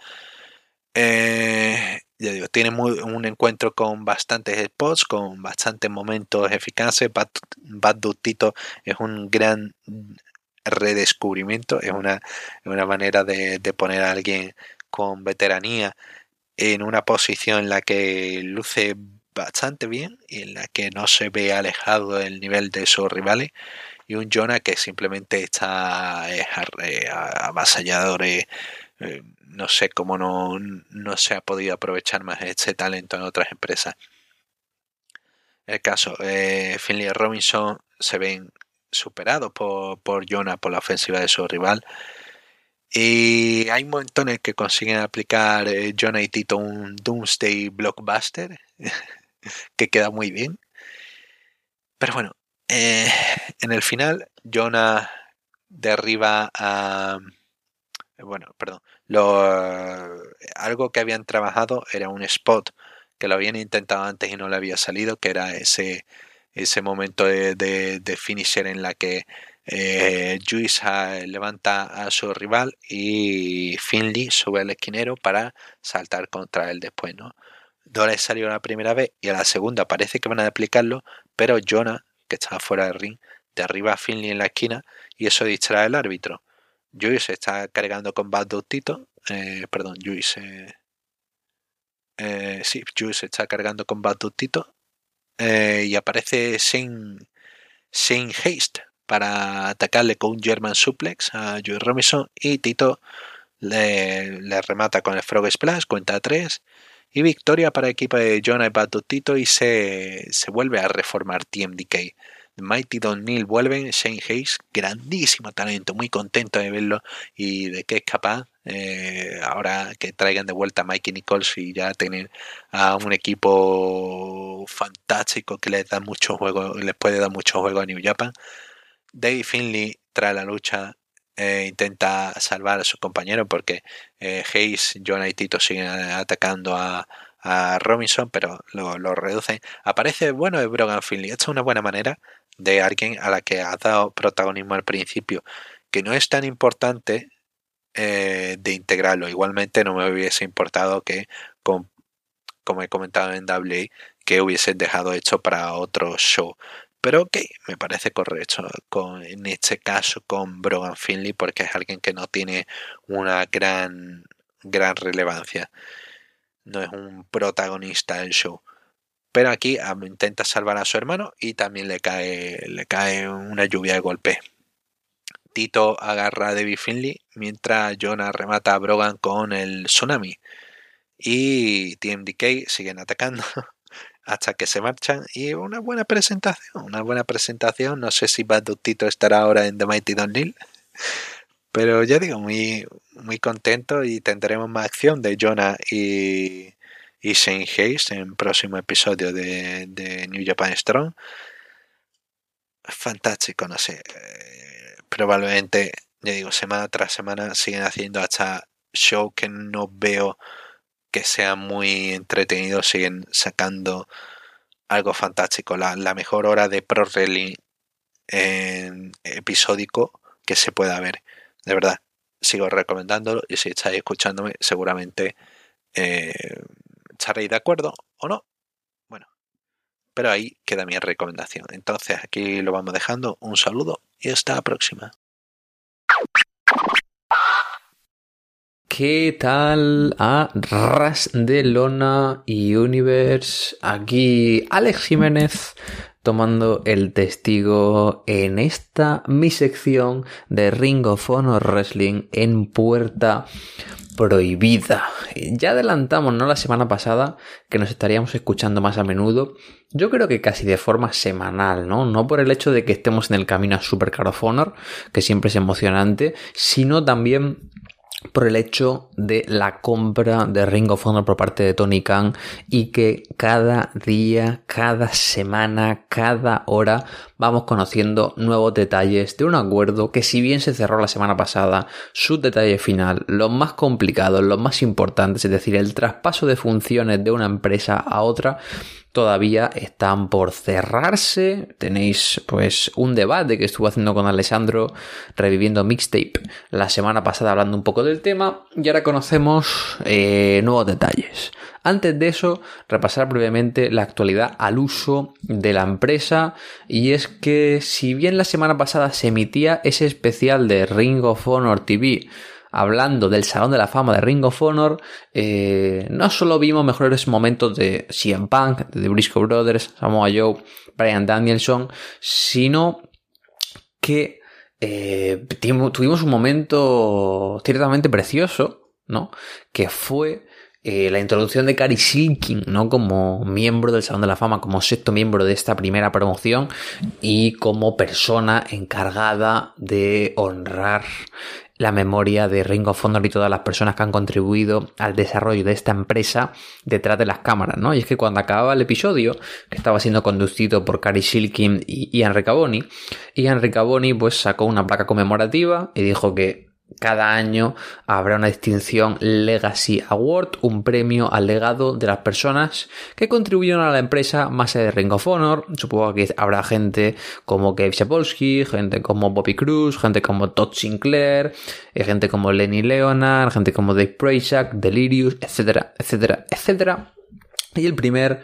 Eh, ya digo, tiene un encuentro con bastantes spots, con bastantes momentos eficaces. Bad, Bad Tito es un gran redescubrimiento, es una, una manera de, de poner a alguien con veteranía en una posición en la que luce bastante bien y en la que no se ve alejado del nivel de sus rivales y un Jonah que simplemente está eh, avasallador eh, eh, no sé cómo no, no, se ha podido aprovechar más este talento en otras empresas. El caso Finley y Robinson se ven superados por, por Jonah por la ofensiva de su rival y hay montones que consiguen aplicar eh, Jonah y Tito un Doomsday Blockbuster, <laughs> que queda muy bien. Pero bueno, eh, en el final, Jonah derriba a. Bueno, perdón. Lo, algo que habían trabajado era un spot que lo habían intentado antes y no le había salido, que era ese, ese momento de, de finisher en la que eh, levanta a su rival y Finley sube al esquinero para saltar contra él después, ¿no? Salió la primera vez y a la segunda parece que van a aplicarlo, pero Jonah, que estaba fuera del ring, derriba a Finley en la esquina y eso distrae al árbitro. Juice está cargando con Bad eh, perdón, Juice, eh, eh, sí, Juice está cargando con Bad Tito y aparece sin haste para atacarle con un German suplex a Joey Robinson y Tito le, remata con el Frog Splash, cuenta 3 y victoria para el equipo de Jonah y Tito y se, se vuelve a reformar TMDK. Mighty Don Neil vuelven, Shane Hayes, grandísimo talento, muy contento de verlo y de que es capaz. Eh, ahora que traigan de vuelta a Mikey Nichols y ya tener a un equipo fantástico que les da mucho juego, les puede dar mucho juego a New Japan. Dave Finley, tras la lucha, eh, intenta salvar a su compañero porque eh, Hayes, John y Tito siguen atacando a, Robinson, pero lo, lo, reducen. Aparece, bueno, Brogan Finley. Esta es una buena manera de alguien a la que ha dado protagonismo al principio, que no es tan importante eh, de integrarlo. Igualmente no me hubiese importado que, como he comentado en WA, que hubiesen dejado hecho para otro show. Pero ok, me parece correcto con, en este caso con Brogan Finley porque es alguien que no tiene una gran, gran relevancia. No es un protagonista del show. Pero aquí intenta salvar a su hermano y también le cae, le cae una lluvia de golpe. Tito agarra a Debbie Finley mientras Jonah remata a Brogan con el tsunami. Y TMDK siguen atacando <laughs> hasta que se marchan. Y una buena presentación, una buena presentación. No sé si Bad Tito estará ahora en The Mighty Don Lil. Pero ya digo, muy, muy contento y tendremos más acción de Jonah y, y Shane Hayes en próximo episodio de, de New Japan Strong. Fantástico, no sé. Eh, probablemente, ya digo, semana tras semana siguen haciendo hasta show que no veo que sean muy entretenidos, siguen sacando algo fantástico. La, la mejor hora de Pro Wrestling en episódico que se pueda ver. De verdad, sigo recomendándolo y si estáis escuchándome, seguramente eh, estaréis de acuerdo o no. Bueno, pero ahí queda mi recomendación. Entonces aquí lo vamos dejando. Un saludo y hasta la próxima. ¿Qué tal a Ras de Lona y Universe? Aquí Alex Jiménez tomando el testigo en esta mi sección de Ring of Honor Wrestling en puerta prohibida. Ya adelantamos, ¿no? La semana pasada que nos estaríamos escuchando más a menudo. Yo creo que casi de forma semanal, ¿no? No por el hecho de que estemos en el camino a Super Card of Honor, que siempre es emocionante, sino también por el hecho de la compra de Ring of Honor por parte de Tony Khan y que cada día, cada semana, cada hora vamos conociendo nuevos detalles de un acuerdo que si bien se cerró la semana pasada, su detalle final, los más complicados, los más importantes, es decir, el traspaso de funciones de una empresa a otra, todavía están por cerrarse. Tenéis pues un debate que estuve haciendo con Alessandro reviviendo mixtape la semana pasada hablando un poco del tema y ahora conocemos eh, nuevos detalles. Antes de eso, repasar brevemente la actualidad al uso de la empresa y es que si bien la semana pasada se emitía ese especial de Ring of Honor TV hablando del Salón de la Fama de Ring of Honor, eh, no solo vimos mejores momentos de CM Punk, de The Briscoe Brothers, Samoa Joe, Brian Danielson, sino que eh, tuvimos un momento ciertamente precioso, ¿no? Que fue eh, la introducción de Cary Silkin, ¿no? Como miembro del Salón de la Fama, como sexto miembro de esta primera promoción y como persona encargada de honrar la memoria de Ring of Honor y todas las personas que han contribuido al desarrollo de esta empresa detrás de las cámaras, ¿no? Y es que cuando acababa el episodio, que estaba siendo conducido por Cary Shilkin y Ian Riccaboni, Ian Riccaboni pues sacó una placa conmemorativa y dijo que cada año habrá una distinción Legacy Award, un premio al legado de las personas que contribuyeron a la empresa más allá de Ring of Honor. Supongo que habrá gente como Gabe Sapolsky, gente como Bobby Cruz, gente como Todd Sinclair, eh, gente como Lenny Leonard, gente como Dave Prazak, Delirious, etcétera, etcétera, etcétera. Y el primer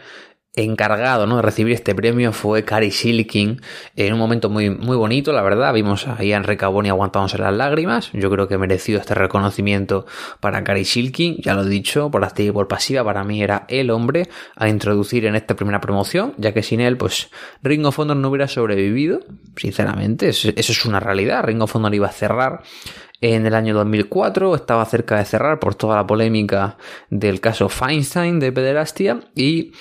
encargado ¿no? de recibir este premio fue Cary Silkin en un momento muy, muy bonito, la verdad. Vimos a Ian Recaboni aguantándose las lágrimas. Yo creo que merecido este reconocimiento para Cary Silkin. Ya lo he dicho, por activa y por pasiva, para mí era el hombre a introducir en esta primera promoción, ya que sin él, pues Ring of Honor no hubiera sobrevivido. Sinceramente, eso es una realidad. Ring of Honor iba a cerrar en el año 2004, estaba cerca de cerrar por toda la polémica del caso Feinstein de pederastia y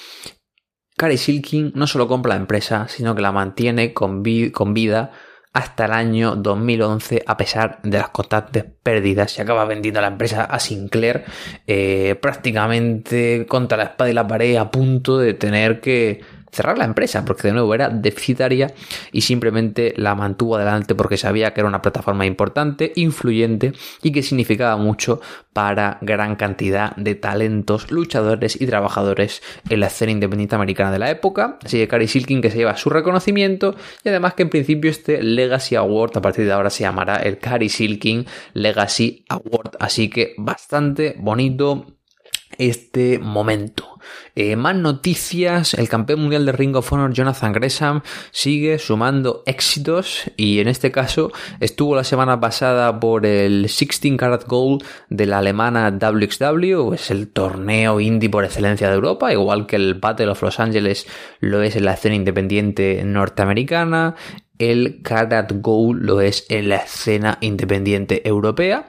Cary Silkin no solo compra la empresa, sino que la mantiene con, vida hasta el año 2011 a pesar de las constantes pérdidas. Y acaba vendiendo la empresa a Sinclair eh, prácticamente contra la espada y la pared a punto de tener que cerrar la empresa, porque de nuevo era deficitaria y simplemente la mantuvo adelante porque sabía que era una plataforma importante, influyente y que significaba mucho para gran cantidad de talentos, luchadores y trabajadores en la escena independiente americana de la época. Así que Cary Silkin que se lleva su reconocimiento y además que en principio este Legacy Award a partir de ahora se llamará el Cary Silkin Legacy Award. Así que bastante bonito este momento. Eh, más noticias, el campeón mundial de Ring of Honor Jonathan Gresham sigue sumando éxitos y en este caso estuvo la semana pasada por el 16 Karat Gold de la alemana WXW, es el torneo indie por excelencia de Europa, igual que el Battle of Los Angeles lo es en la escena independiente norteamericana, el Karat Gold lo es en la escena independiente europea.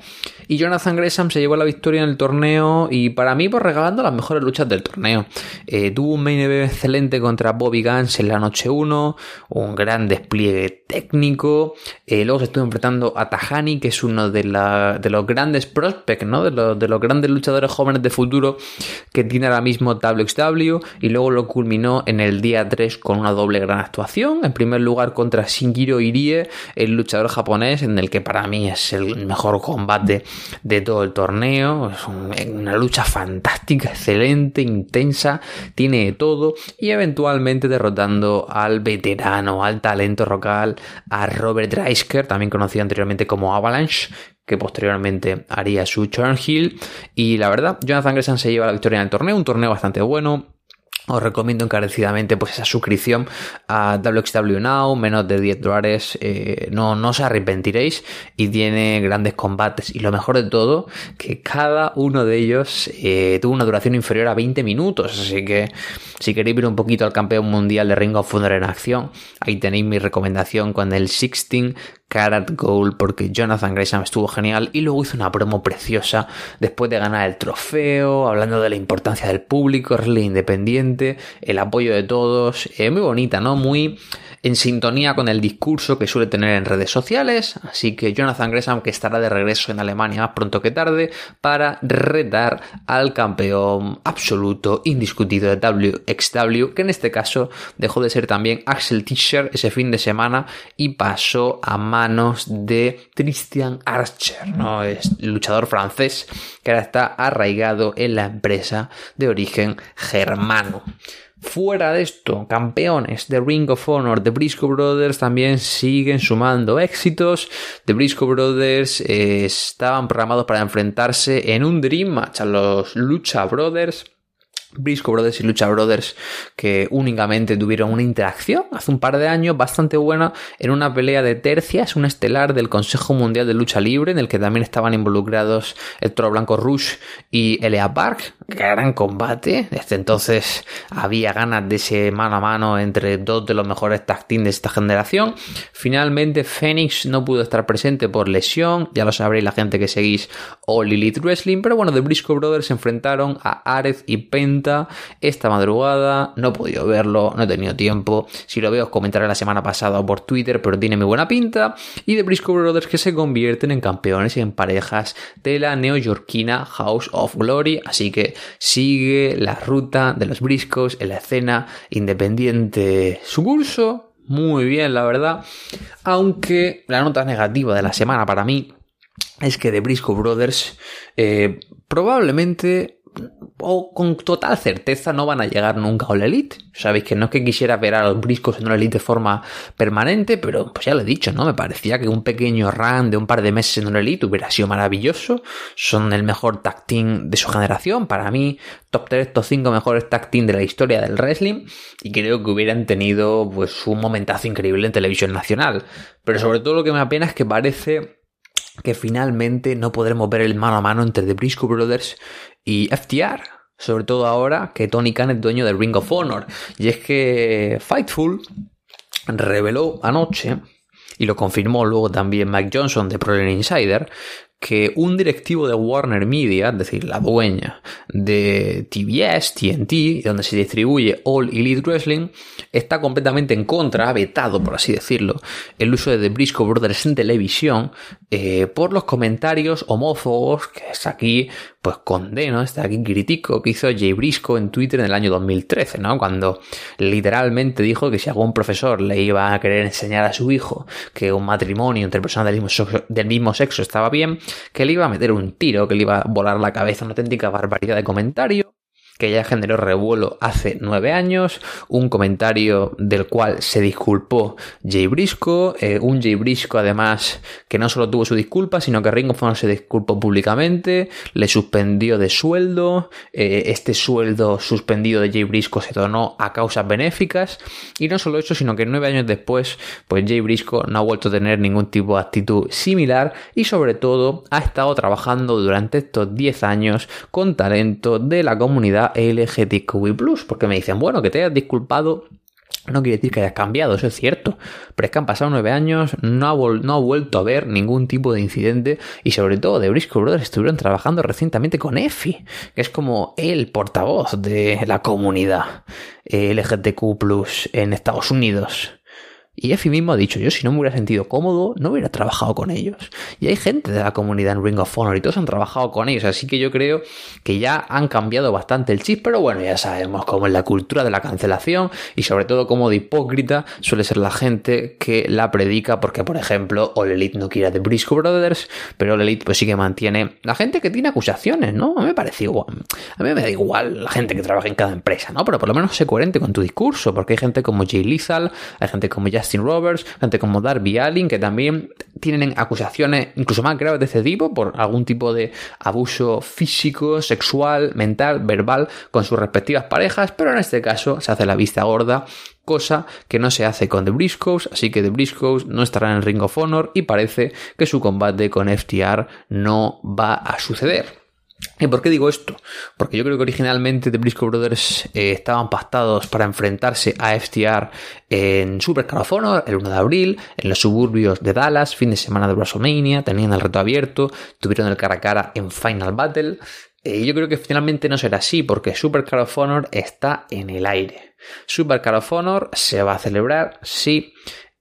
Y Jonathan Gresham se llevó la victoria en el torneo y para mí pues regalando las mejores luchas del torneo. Eh, tuvo un main event excelente contra Bobby Guns en la noche 1, un gran despliegue técnico. Eh, luego se estuvo enfrentando a Tahani, que es uno de, los grandes prospects, ¿no? De los, de los grandes luchadores jóvenes de futuro que tiene ahora mismo WXW. Y luego lo culminó en el día 3 con una doble gran actuación. En primer lugar contra Shingiro Irie, el luchador japonés, en el que para mí es el mejor combate de todo el torneo. Es una lucha fantástica, excelente, intensa, tiene todo. Y eventualmente derrotando al veterano, al talento local, a Robert Dreisker, también conocido anteriormente como Avalanche, que posteriormente haría su turn heel. Y la verdad, Jonathan Gresham se lleva la victoria en el torneo, un torneo bastante bueno os recomiendo encarecidamente pues esa suscripción a WXW Now, menos de 10 dólares, eh, no, no os arrepentiréis y tiene grandes combates. Y lo mejor de todo, que cada uno de ellos eh, tuvo una duración inferior a 20 minutos, así que si queréis ver un poquito al campeón mundial de Ring of Honor en acción, ahí tenéis mi recomendación con el 16 Carat Gold porque Jonathan Gresham estuvo genial y luego hizo una promo preciosa después de ganar el trofeo, hablando de la importancia del público, el independiente, el apoyo de todos, eh, muy bonita, ¿no? Muy en sintonía con el discurso que suele tener en redes sociales, así que Jonathan Gresham que estará de regreso en Alemania más pronto que tarde para retar al campeón absoluto indiscutido de WXW, que en este caso dejó de ser también Axel Tischer ese fin de semana y pasó a de Christian Archer, ¿no? Es luchador francés que ahora está arraigado en la empresa de origen germano. Fuera de esto, campeones de Ring of Honor, The Briscoe Brothers también siguen sumando éxitos. The Briscoe Brothers eh, estaban programados para enfrentarse en un Dream Match a los Lucha Brothers Briscoe Brothers y Lucha Brothers que únicamente tuvieron una interacción hace un par de años bastante buena en una pelea de tercias, un estelar del Consejo Mundial de Lucha Libre en el que también estaban involucrados el Toro Blanco Rush y Elea Park. Gran combate. Desde entonces había ganas de ese mano a mano entre dos de los mejores tag team de esta generación. Finalmente Phoenix no pudo estar presente por lesión, ya lo sabréis la gente que seguís All Elite Wrestling, pero bueno, The Briscoe Brothers se enfrentaron a Ares y Penta esta madrugada. No he podido verlo, no he tenido tiempo. Si lo veo os comentaré la semana pasada por Twitter, pero tiene muy buena pinta. Y de Briscoe Brothers que se convierten en campeones y en parejas de la neoyorquina House of Glory. Así que sigue la ruta de los Briscoes en la escena independiente. Su curso, muy bien, la verdad. Aunque la nota negativa de la semana para mí es que de Briscoe Brothers eh, probablemente o con total certeza no van a llegar nunca a la Elite. Sabéis que no es que quisiera ver a los briscos en una Elite de forma permanente, pero pues ya lo he dicho, ¿no? Me parecía que un pequeño run de un par de meses en una Elite hubiera sido maravilloso. Son el mejor tag team de su generación. Para mí, top 3, top 5 mejores tag team de la historia del wrestling. Y creo que hubieran tenido pues un momentazo increíble en televisión nacional. Pero sobre todo lo que me apena es que parece que finalmente no podremos ver el mano a mano entre The Briscoe Brothers y FTR. Sobre todo ahora que Tony Khan es dueño de Ring of Honor. Y es que Fightful reveló anoche, y lo confirmó luego también Mike Johnson de Pro Insider, que un directivo de Warner Media, es decir, la dueña de TBS, TNT, donde se distribuye All Elite Wrestling, está completamente en contra, vetado, por así decirlo, el uso de The Briscoe Brothers en televisión eh, por los comentarios homófobos que es aquí, pues condeno, está aquí critico que hizo Jay Briscoe en Twitter en el año 2013, ¿no? Cuando literalmente dijo que si algún profesor le iba a querer enseñar a su hijo que un matrimonio entre personas del mismo, sexo, del mismo sexo estaba bien, que le iba a meter un tiro, que le iba a volar la cabeza, una auténtica barbaridad de comentario que ya generó revuelo hace nueve años, un comentario del cual se disculpó Jay Briscoe, eh, un Jay Briscoe además que no solo tuvo su disculpa, sino que Ring of Honor se disculpó públicamente, le suspendió de sueldo, eh, este sueldo suspendido de Jay Briscoe se donó a causas benéficas, y no solo eso, sino que nueve años después, pues Jay Briscoe no ha vuelto a tener ningún tipo de actitud similar, y sobre todo ha estado trabajando durante estos diez años con talento de la comunidad LGTBI+, porque me dicen, bueno, que te hayas disculpado no quiere decir que hayas cambiado, eso es cierto. Pero es que han pasado nueve años, no ha, vuelto a haber ningún tipo de incidente y sobre todo de Briscoe Brothers estuvieron trabajando recientemente con EFI, que es como el portavoz de la comunidad LGTQ en Estados Unidos. Y Effie mismo ha dicho, yo si no me hubiera sentido cómodo, no hubiera trabajado con ellos. Y hay gente de la comunidad en Ring of Honor y todos han trabajado con ellos, así que yo creo que ya han cambiado bastante el chip, pero bueno, ya sabemos cómo es la cultura de la cancelación y sobre todo cómo de hipócrita suele ser la gente que la predica, porque por ejemplo, All no quiere de Briscoe Brothers, pero All Elite pues sí que mantiene la gente que tiene acusaciones, ¿no? A mí me parece igual. A mí me da igual la gente que trabaja en cada empresa, ¿no? Pero por lo menos sé coherente con tu discurso, porque hay gente como Jay Lethal, hay gente como ya Justin Roberts, gente como Darby Allin, que también tienen acusaciones incluso más graves de este tipo por algún tipo de abuso físico, sexual, mental, verbal con sus respectivas parejas, pero en este caso se hace la vista gorda cosa que no se hace con The Briscoes, así que The Briscoes no estará en el Ring of Honor y parece que su combate con FTR no va a suceder. ¿Y por qué digo esto? Porque yo creo que originalmente The Briscoe Brothers eh, estaban pactados para enfrentarse a FTR en Super Honor el 1 de abril, en los suburbios de Dallas, fin de semana de WrestleMania, tenían el reto abierto, tuvieron el cara a cara en Final Battle. Y eh, yo creo que finalmente no será así, porque Super Card of Honor está en el aire. Super Card of Honor se va a celebrar, sí,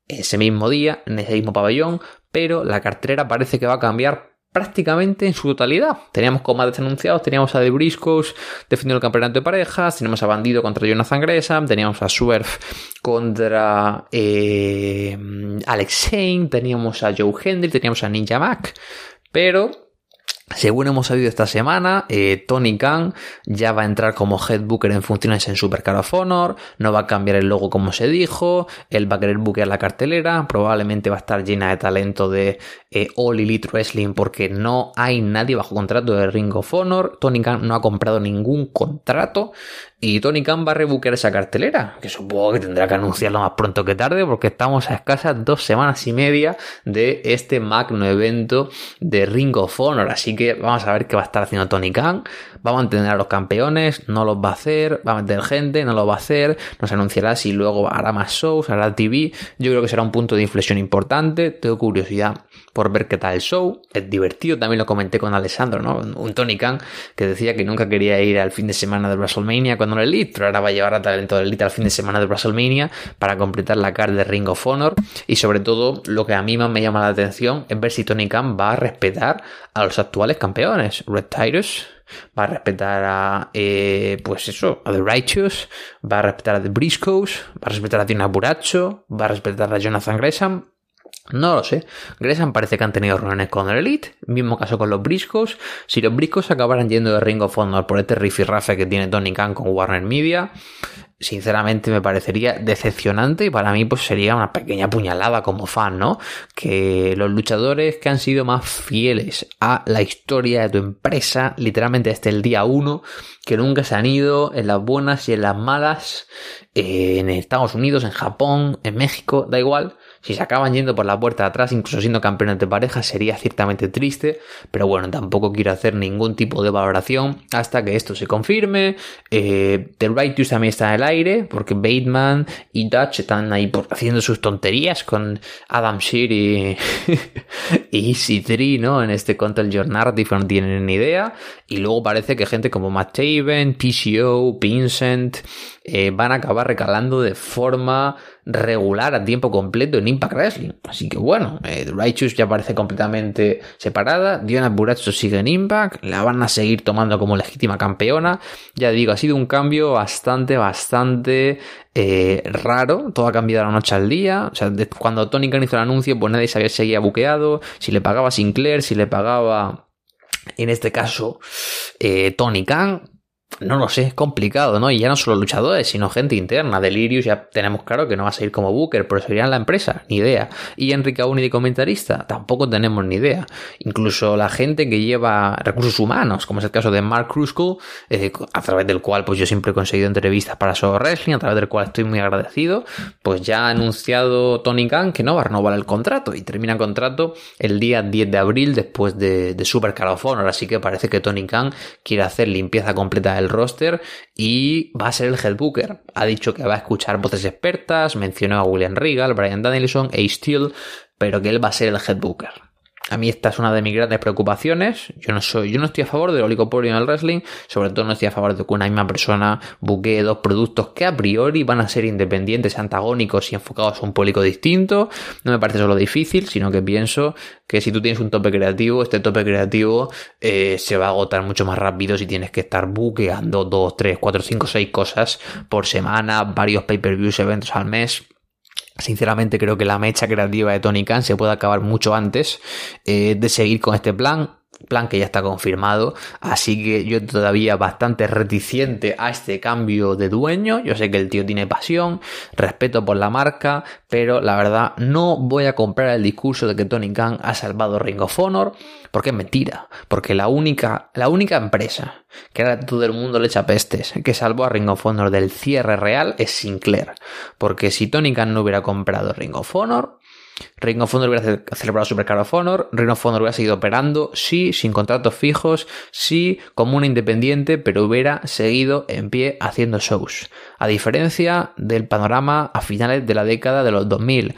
ese mismo día, en ese mismo pabellón, pero la cartera parece que va a cambiar prácticamente en su totalidad. Teníamos combates anunciados, teníamos a The Briscoes defendiendo el campeonato de parejas, teníamos a Bandido contra Jonathan Gresham, teníamos a Swerve contra eh, Alex Shane, teníamos a Joe Hendry, teníamos a Ninja Mac, pero según hemos sabido esta semana, eh, Tony Khan ya va a entrar como head booker en funciones en Supercar of Honor, no va a cambiar el logo como se dijo, él va a querer buquear la cartelera, probablemente va a estar llena de talento de eh, All Elite Wrestling porque no hay nadie bajo contrato de Ring of Honor, Tony Khan no ha comprado ningún contrato y Tony Khan va a rebuquear esa cartelera, que supongo que tendrá que anunciarlo más pronto que tarde, porque estamos a escasas dos semanas y media de este magno evento de Ring of Honor. Así que vamos a ver qué va a estar haciendo Tony Khan. Va a mantener a los campeones, no los va a hacer, va a meter gente, no lo va a hacer, nos anunciará si luego hará más shows, hará TV. Yo creo que será un punto de inflexión importante. Tengo curiosidad por ver qué tal el show. Es divertido, también lo comenté con Alessandro, ¿no? Un Tony Khan que decía que nunca quería ir al fin de semana de WrestleMania cuando el Elite, pero ahora va a llevar a talento del Elite al fin de semana de WrestleMania para completar la card de Ring of Honor. Y sobre todo, lo que a mí más me llama la atención es ver si Tony Khan va a respetar a los actuales campeones. Red Titus, va a respetar a, eh, pues eso, a The Righteous, va a respetar a The Briscoes, va a respetar a Tina Buracho, va a respetar a Jonathan Gresham, no lo sé. Gresham parece que han tenido reuniones con el Elite. Mismo caso con los Briscos. Si los Briscos acabaran yendo de Ring of Honor por este rifirrafe que tiene Tony Khan con Warner Media, sinceramente me parecería decepcionante y para mí pues sería una pequeña puñalada como fan, ¿no? Que los luchadores que han sido más fieles a la historia de tu empresa, literalmente desde el día uno, que nunca se han ido en las buenas y en las malas, eh, en Estados Unidos, en Japón, en México, da igual. Si se acaban yendo por la puerta de atrás, incluso siendo campeones de pareja, sería ciertamente triste, pero bueno, tampoco quiero hacer ningún tipo de valoración hasta que esto se confirme. Eh, The Righteous también está en el aire, porque Bateman y Dutch están ahí haciendo sus tonterías con Adam Shear y, <laughs> y Easy 3, ¿no? En este Control Your Narrative no tienen ni idea. Y luego parece que gente como Matt Taven, PCO, Vincent, eh, van a acabar recalando de forma regular a tiempo completo en Impact Wrestling. Así que bueno, eh, Righteous ya parece completamente separada. Diana Burazzo sigue en Impact. La van a seguir tomando como legítima campeona. Ya digo, ha sido un cambio bastante, bastante eh, raro. Todo ha cambiado de la noche al día. O sea, cuando Tony Khan hizo el anuncio, pues nadie sabía si seguía buqueado. Si le pagaba Sinclair, si le pagaba. En este caso, eh, Tony Khan, no lo sé, es complicado, ¿no? Y ya no solo luchadores, sino gente interna. Delirious ya tenemos claro que no va a seguir como Booker, pero sería en la empresa, ni idea. Y Enrique Auni de comentarista, tampoco tenemos ni idea. Incluso la gente que lleva recursos humanos, como es el caso de Mark Kruskull, eh, a través del cual pues yo siempre he conseguido entrevistas para Solo Wrestling, a través del cual estoy muy agradecido, pues ya ha anunciado Tony Khan que no va a renovar el contrato y termina el contrato el día 10 de abril después de, de Super Card of Honor, así que parece que Tony Khan quiere hacer limpieza completa del roster y va a ser el head booker. Ha dicho que va a escuchar voces expertas, mencionó a William Regal, Brian Danielson, A. Steele, pero que él va a ser el head booker. A mí esta es una de mis grandes preocupaciones. Yo no soy, yo no estoy a favor del oligopolio en el wrestling, sobre todo no estoy a favor de que una misma persona buquee dos productos que a priori van a ser independientes, antagónicos y enfocados a un público distinto. No me parece solo difícil, sino que pienso que si tú tienes un tope creativo, este tope creativo eh, se va a agotar mucho más rápido si tienes que estar buqueando dos, tres, cuatro, cinco, seis cosas por semana, varios pay-per-views, eventos al mes. Sinceramente creo que la mecha creativa de Tony Khan se puede acabar mucho antes eh, de seguir con este plan que ya está confirmado, así que yo todavía bastante reticente a este cambio de dueño, yo sé que el tío tiene pasión, respeto por la marca, pero la verdad no voy a comprar el discurso de que Tony Khan ha salvado Ring of Honor, porque es mentira, porque la única, la única empresa que ahora todo el mundo le echa pestes, que salvó a Ring of Honor del cierre real es Sinclair, porque si Tony Khan no hubiera comprado Ring of Honor, Ring of Honor hubiera celebrado Super Card of Honor, Ring of hubiera seguido operando, sí, sin contratos fijos, sí, como una independiente, pero hubiera seguido en pie haciendo shows. A diferencia del panorama a finales de la década de los 2000,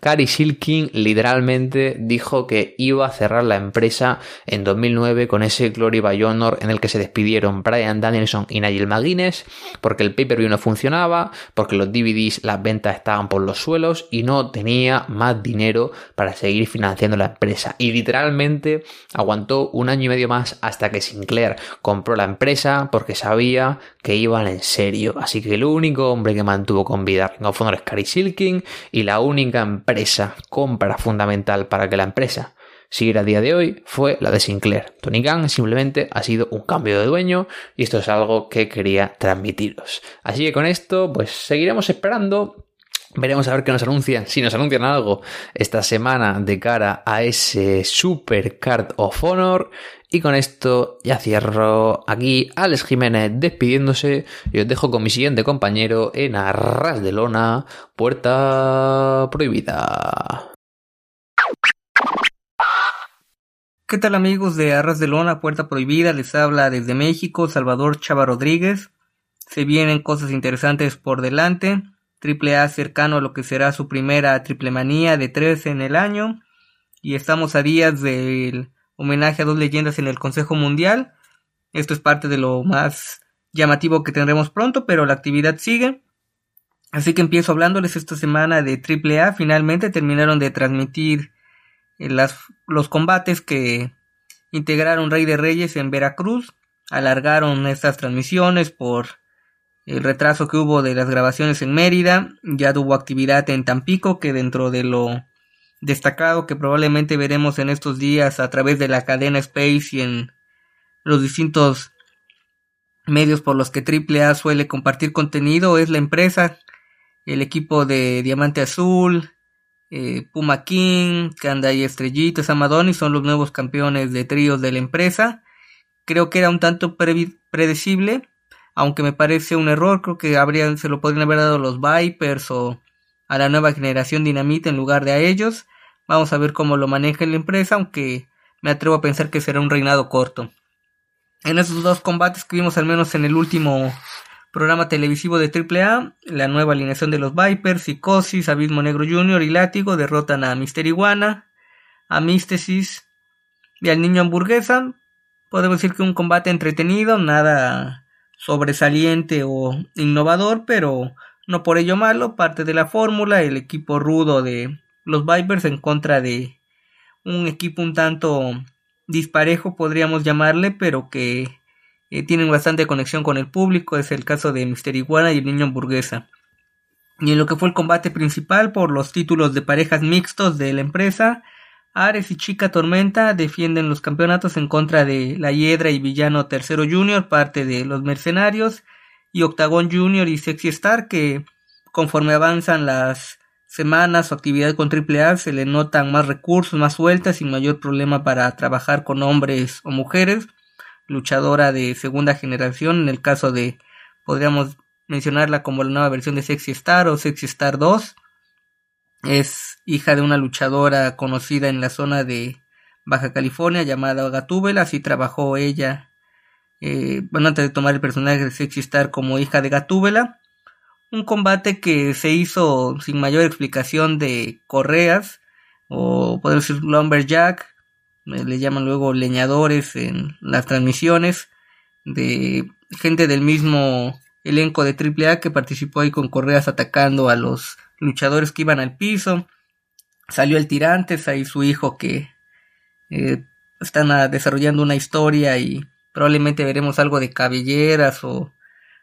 Cary Silkin literalmente dijo que iba a cerrar la empresa en 2009 con ese Glory by Honor en el que se despidieron Brian Danielson y Nigel McGuinness porque el pay-per-view no funcionaba, porque los DVDs, las ventas estaban por los suelos y no tenía más dinero para seguir financiando la empresa. Y literalmente aguantó un año y medio más hasta que Sinclair compró la empresa porque sabía que iban en serio. Así que el único hombre que mantuvo con vida Ring of Honor es Cary Silkin y la única empresa, compra fundamental para que la empresa siguiera a día de hoy fue la de Sinclair. Tony Khan simplemente ha sido un cambio de dueño y esto es algo que quería transmitiros. Así que con esto pues seguiremos esperando Veremos a ver qué nos anuncian, si nos anuncian algo esta semana de cara a ese Super Card of Honor. Y con esto ya cierro aquí Alex Jiménez despidiéndose y os dejo con mi siguiente compañero en Arras de Lona, Puerta Prohibida. ¿Qué tal amigos de Arras de Lona, Puerta Prohibida? Les habla desde México Salvador Chava Rodríguez. Se vienen cosas interesantes por delante. Triple A cercano a lo que será su primera triple manía de tres en el año. Y estamos a días del homenaje a dos leyendas en el Consejo Mundial. Esto es parte de lo más llamativo que tendremos pronto, pero la actividad sigue. Así que empiezo hablándoles esta semana de AAA. Finalmente terminaron de transmitir eh, las, los combates que integraron Rey de Reyes en Veracruz. Alargaron estas transmisiones por el retraso que hubo de las grabaciones en Mérida. Ya tuvo actividad en Tampico, que dentro de lo destacado que probablemente veremos en estos días a través de la cadena Space y en los distintos medios por los que AAA suele compartir contenido es la empresa, el equipo de Diamante Azul, eh, Puma King, Kanda y Estrellitas, Amadoni son los nuevos campeones de tríos de la empresa. Creo que era un tanto predecible, aunque me parece un error, creo que habrían, se lo podrían haber dado los Vipers o a la nueva generación Dinamita en lugar de a ellos. Vamos a ver cómo lo maneja la empresa, aunque me atrevo a pensar que será un reinado corto. En esos dos combates que vimos al menos en el último programa televisivo de AAA, la nueva alineación de los Vipers, Psicosis, Abismo Negro Jr. y Látigo derrotan a Mister Iguana, a Místesis y al Niño Hamburguesa. Podemos decir que un combate entretenido, nada sobresaliente o innovador, pero no por ello malo, parte de la fórmula, el equipo rudo de los Vipers en contra de un equipo un tanto disparejo, podríamos llamarle, pero que eh, tienen bastante conexión con el público, es el caso de Mister Iguana y el Niño Hamburguesa. Y en lo que fue el combate principal por los títulos de parejas mixtos de la empresa, Ares y Chica Tormenta defienden los campeonatos en contra de La Hiedra y Villano Tercero Junior, parte de los Mercenarios, y Octagon Junior y Sexy Star, que conforme avanzan las semanas o actividad con AAA se le notan más recursos, más sueltas y mayor problema para trabajar con hombres o mujeres. Luchadora de segunda generación, en el caso de, podríamos mencionarla como la nueva versión de Sexy Star o Sexy Star 2 es hija de una luchadora conocida en la zona de Baja California llamada Gatúbela. Así trabajó ella, eh, bueno, antes de tomar el personaje de Sexy Star como hija de Gatúbela. Un combate que se hizo sin mayor explicación de correas, o podemos decir lumberjack, eh, le llaman luego leñadores en las transmisiones, de gente del mismo elenco de AAA que participó ahí con correas atacando a los luchadores que iban al piso. Salió el Tirantes, ahí su hijo que eh, están ah, desarrollando una historia y probablemente veremos algo de cabelleras o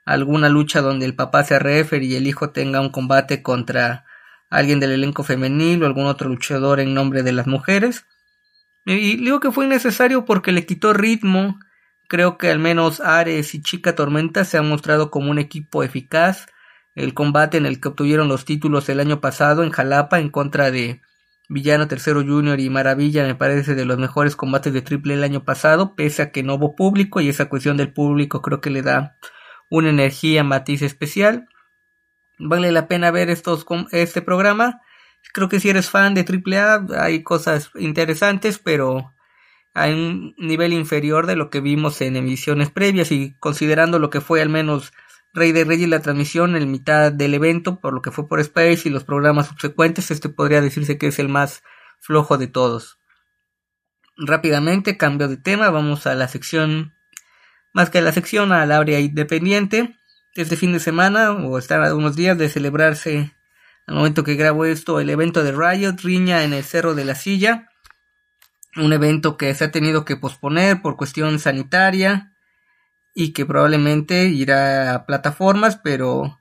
alguna lucha donde el papá sea refer y el hijo tenga un combate contra alguien del elenco femenil o algún otro luchador en nombre de las mujeres. Y digo que fue innecesario porque le quitó ritmo. Creo que al menos Ares y Chica Tormenta se han mostrado como un equipo eficaz el combate en el que obtuvieron los títulos el año pasado en Jalapa en contra de Villano Tercero Junior y Maravilla me parece de los mejores combates de triple el año pasado, pese a que no hubo público y esa cuestión del público creo que le da una energía matiz especial. Vale la pena ver estos este programa. Creo que si eres fan de triple A hay cosas interesantes, pero a un nivel inferior de lo que vimos en emisiones previas y considerando lo que fue al menos Rey de Reyes la transmisión en mitad del evento, por lo que fue por Space y los programas subsecuentes, este podría decirse que es el más flojo de todos. Rápidamente, cambio de tema, vamos a la sección, más que a la sección, al área independiente. Este fin de semana, o estar a unos días de celebrarse, al momento que grabo esto, el evento de Riot, Riña en el Cerro de la Silla. Un evento que se ha tenido que posponer por cuestión sanitaria y que probablemente irá a plataformas, pero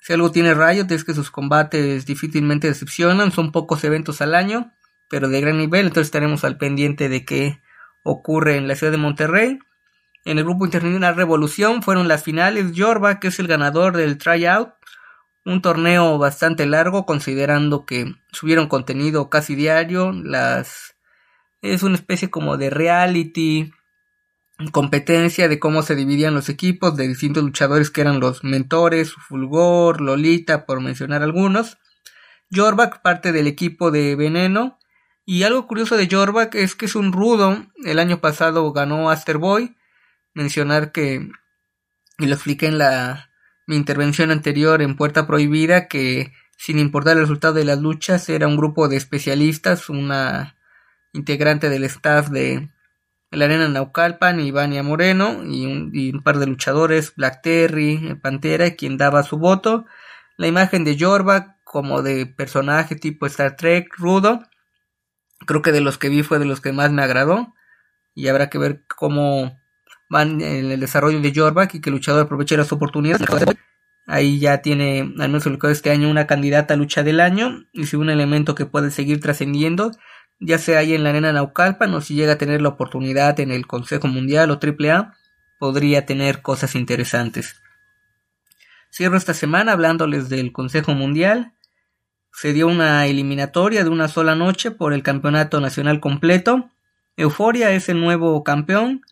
si algo tiene Riot es que sus combates difícilmente decepcionan, son pocos eventos al año, pero de gran nivel, entonces estaremos al pendiente de qué ocurre en la ciudad de Monterrey. En el grupo internacional Revolución fueron las finales, Yorba, que es el ganador del tryout, un torneo bastante largo considerando que subieron contenido casi diario, las es una especie como de reality competencia de cómo se dividían los equipos de distintos luchadores que eran los mentores, Fulgor, Lolita, por mencionar algunos. Jorvak parte del equipo de Veneno. Y algo curioso de Jorvak es que es un rudo. El año pasado ganó Aster Boy. Mencionar que, y lo expliqué en la, mi intervención anterior en Puerta Prohibida, que sin importar el resultado de las luchas, era un grupo de especialistas, una integrante del staff de la arena Naucalpan, Ivania Moreno y un, par de luchadores, Black Terry, Pantera, quien daba su voto. La imagen de Jorba como de personaje tipo Star Trek, rudo. Creo que de los que vi fue de los que más me agradó. Y habrá que ver cómo van en el desarrollo de Jorvak y que el luchador aproveche las oportunidades. Ahí ya tiene, al menos este año, una candidata a lucha del año y si un elemento que puede seguir trascendiendo ya sea ahí en la arena Naucalpan si llega a tener la oportunidad en el Consejo Mundial o AAA, podría tener cosas interesantes. Cierro esta semana hablándoles del Consejo Mundial. Se dio una eliminatoria de una sola noche por el Campeonato Nacional completo. Euforia es el nuevo campeón,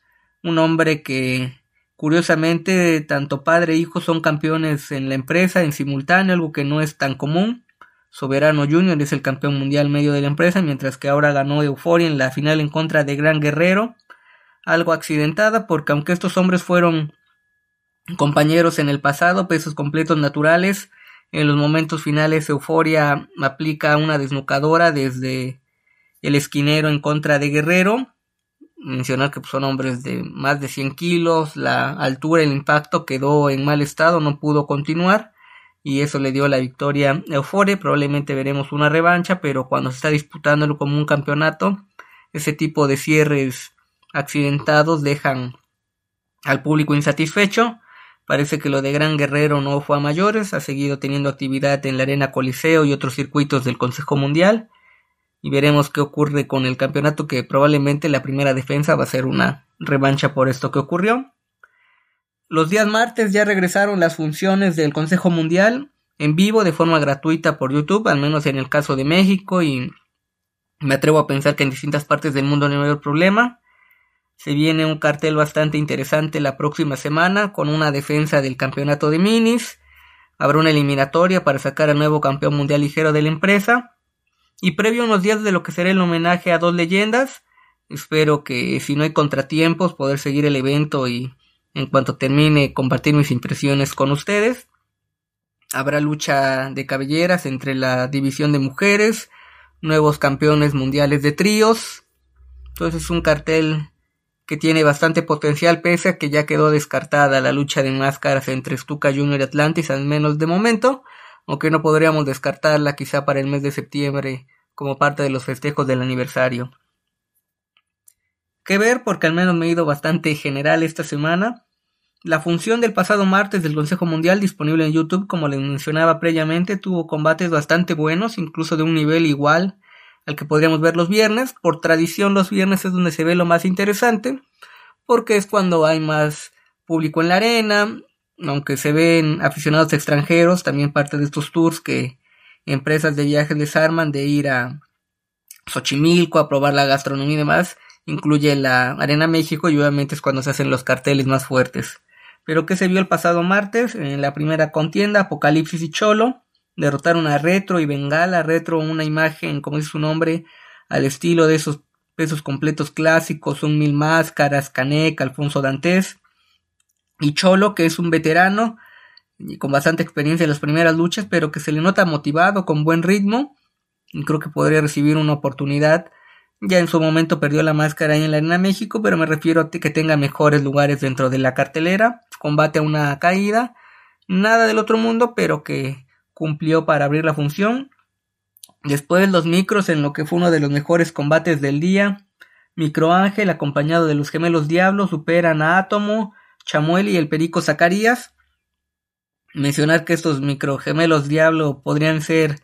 un hombre que Curiosamente, tanto padre e hijo son campeones en la empresa en simultáneo, algo que no es tan común. Soberano Junior es el campeón mundial medio de la empresa, mientras que ahora ganó Euphoria en la final en contra de Gran Guerrero. Algo accidentada porque aunque estos hombres fueron compañeros en el pasado, pesos completos naturales, en los momentos finales Euforia aplica una desnucadora desde el esquinero en contra de Guerrero. Mencionar que son hombres de más de 100 kilos, la altura, el impacto quedó en mal estado, no pudo continuar y eso le dio la victoria a Euforia. Probablemente veremos una revancha, pero cuando se está disputándolo como un campeonato, ese tipo de cierres accidentados dejan al público insatisfecho. Parece que lo de Gran Guerrero no fue a mayores, ha seguido teniendo actividad en la Arena Coliseo y otros circuitos del Consejo Mundial. Y veremos qué ocurre con el campeonato, que probablemente la primera defensa va a ser una revancha por esto que ocurrió. Los días martes ya regresaron las funciones del Consejo Mundial en vivo de forma gratuita por YouTube, al menos en el caso de México, y me atrevo a pensar que en distintas partes del mundo no hay mayor problema. Se viene un cartel bastante interesante la próxima semana con una defensa del campeonato de minis. Habrá una eliminatoria para sacar al nuevo campeón mundial ligero de la empresa. Y previo unos días de lo que será el homenaje a dos leyendas, espero que si no hay contratiempos poder seguir el evento y en cuanto termine compartir mis impresiones con ustedes. Habrá lucha de cabelleras entre la división de mujeres, nuevos campeones mundiales de tríos. Entonces es un cartel que tiene bastante potencial pese a que ya quedó descartada la lucha de máscaras entre Stuka Junior y Atlantis, al menos de momento, aunque no podríamos descartarla quizá para el mes de septiembre como parte de los festejos del aniversario. Que ver porque al menos me he ido bastante general esta semana. La función del pasado martes del Consejo Mundial disponible en YouTube, como les mencionaba previamente, tuvo combates bastante buenos, incluso de un nivel igual al que podríamos ver los viernes. Por tradición los viernes es donde se ve lo más interesante, porque es cuando hay más público en la arena, aunque se ven aficionados extranjeros, también parte de estos tours que empresas de viajes les arman de ir a Xochimilco a probar la gastronomía y demás, incluye la Arena México y obviamente es cuando se hacen los carteles más fuertes. Pero que se vio el pasado martes en la primera contienda, Apocalipsis y Cholo, derrotaron a Retro y Bengala. Retro, una imagen, como dice su nombre, al estilo de esos pesos completos clásicos, un mil máscaras, Canek, Alfonso Dantes. Y Cholo, que es un veterano y con bastante experiencia en las primeras luchas, pero que se le nota motivado, con buen ritmo. Y creo que podría recibir una oportunidad. Ya en su momento perdió la máscara en la Arena México, pero me refiero a que tenga mejores lugares dentro de la cartelera. Combate a una caída. Nada del otro mundo, pero que cumplió para abrir la función. Después los micros en lo que fue uno de los mejores combates del día. Micro Ángel acompañado de los gemelos Diablos superan a Átomo, Chamuel y el Perico Zacarías. Mencionar que estos micro gemelos Diablo podrían ser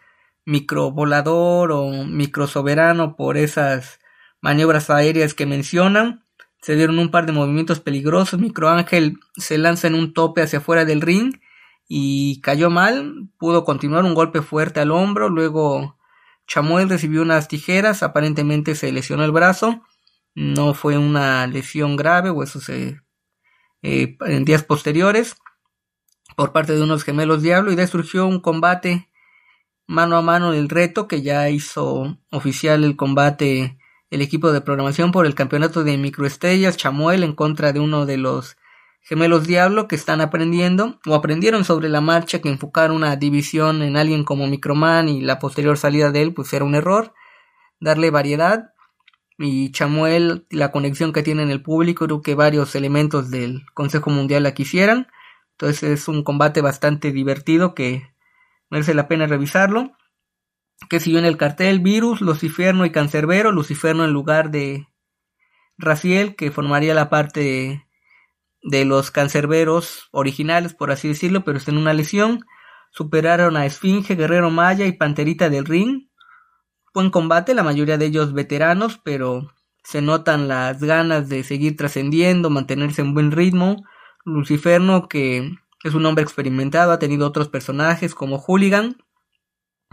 micro volador o micro soberano por esas maniobras aéreas que mencionan. Se dieron un par de movimientos peligrosos. Micro Ángel se lanza en un tope hacia afuera del ring y cayó mal, pudo continuar un golpe fuerte al hombro, luego Chamuel recibió unas tijeras, aparentemente se lesionó el brazo, no fue una lesión grave o eso se eh, en días posteriores por parte de unos gemelos diablo. Y de surgió un combate mano a mano del reto que ya hizo oficial el combate el equipo de programación por el campeonato de microestrellas Chamuel en contra de uno de los gemelos Diablo que están aprendiendo o aprendieron sobre la marcha que enfocar una división en alguien como Microman y la posterior salida de él pues era un error. Darle variedad y Chamuel la conexión que tiene en el público creo que varios elementos del Consejo Mundial la quisieran. Entonces es un combate bastante divertido que merece la pena revisarlo. Que siguió en el cartel Virus, Luciferno y Cancerbero. Luciferno en lugar de Raciel que formaría la parte de los cancerberos originales, por así decirlo, pero está en una lesión. Superaron a Esfinge, Guerrero Maya y Panterita del Ring. Buen combate, la mayoría de ellos veteranos, pero se notan las ganas de seguir trascendiendo, mantenerse en buen ritmo. Luciferno, que es un hombre experimentado, ha tenido otros personajes como Hooligan,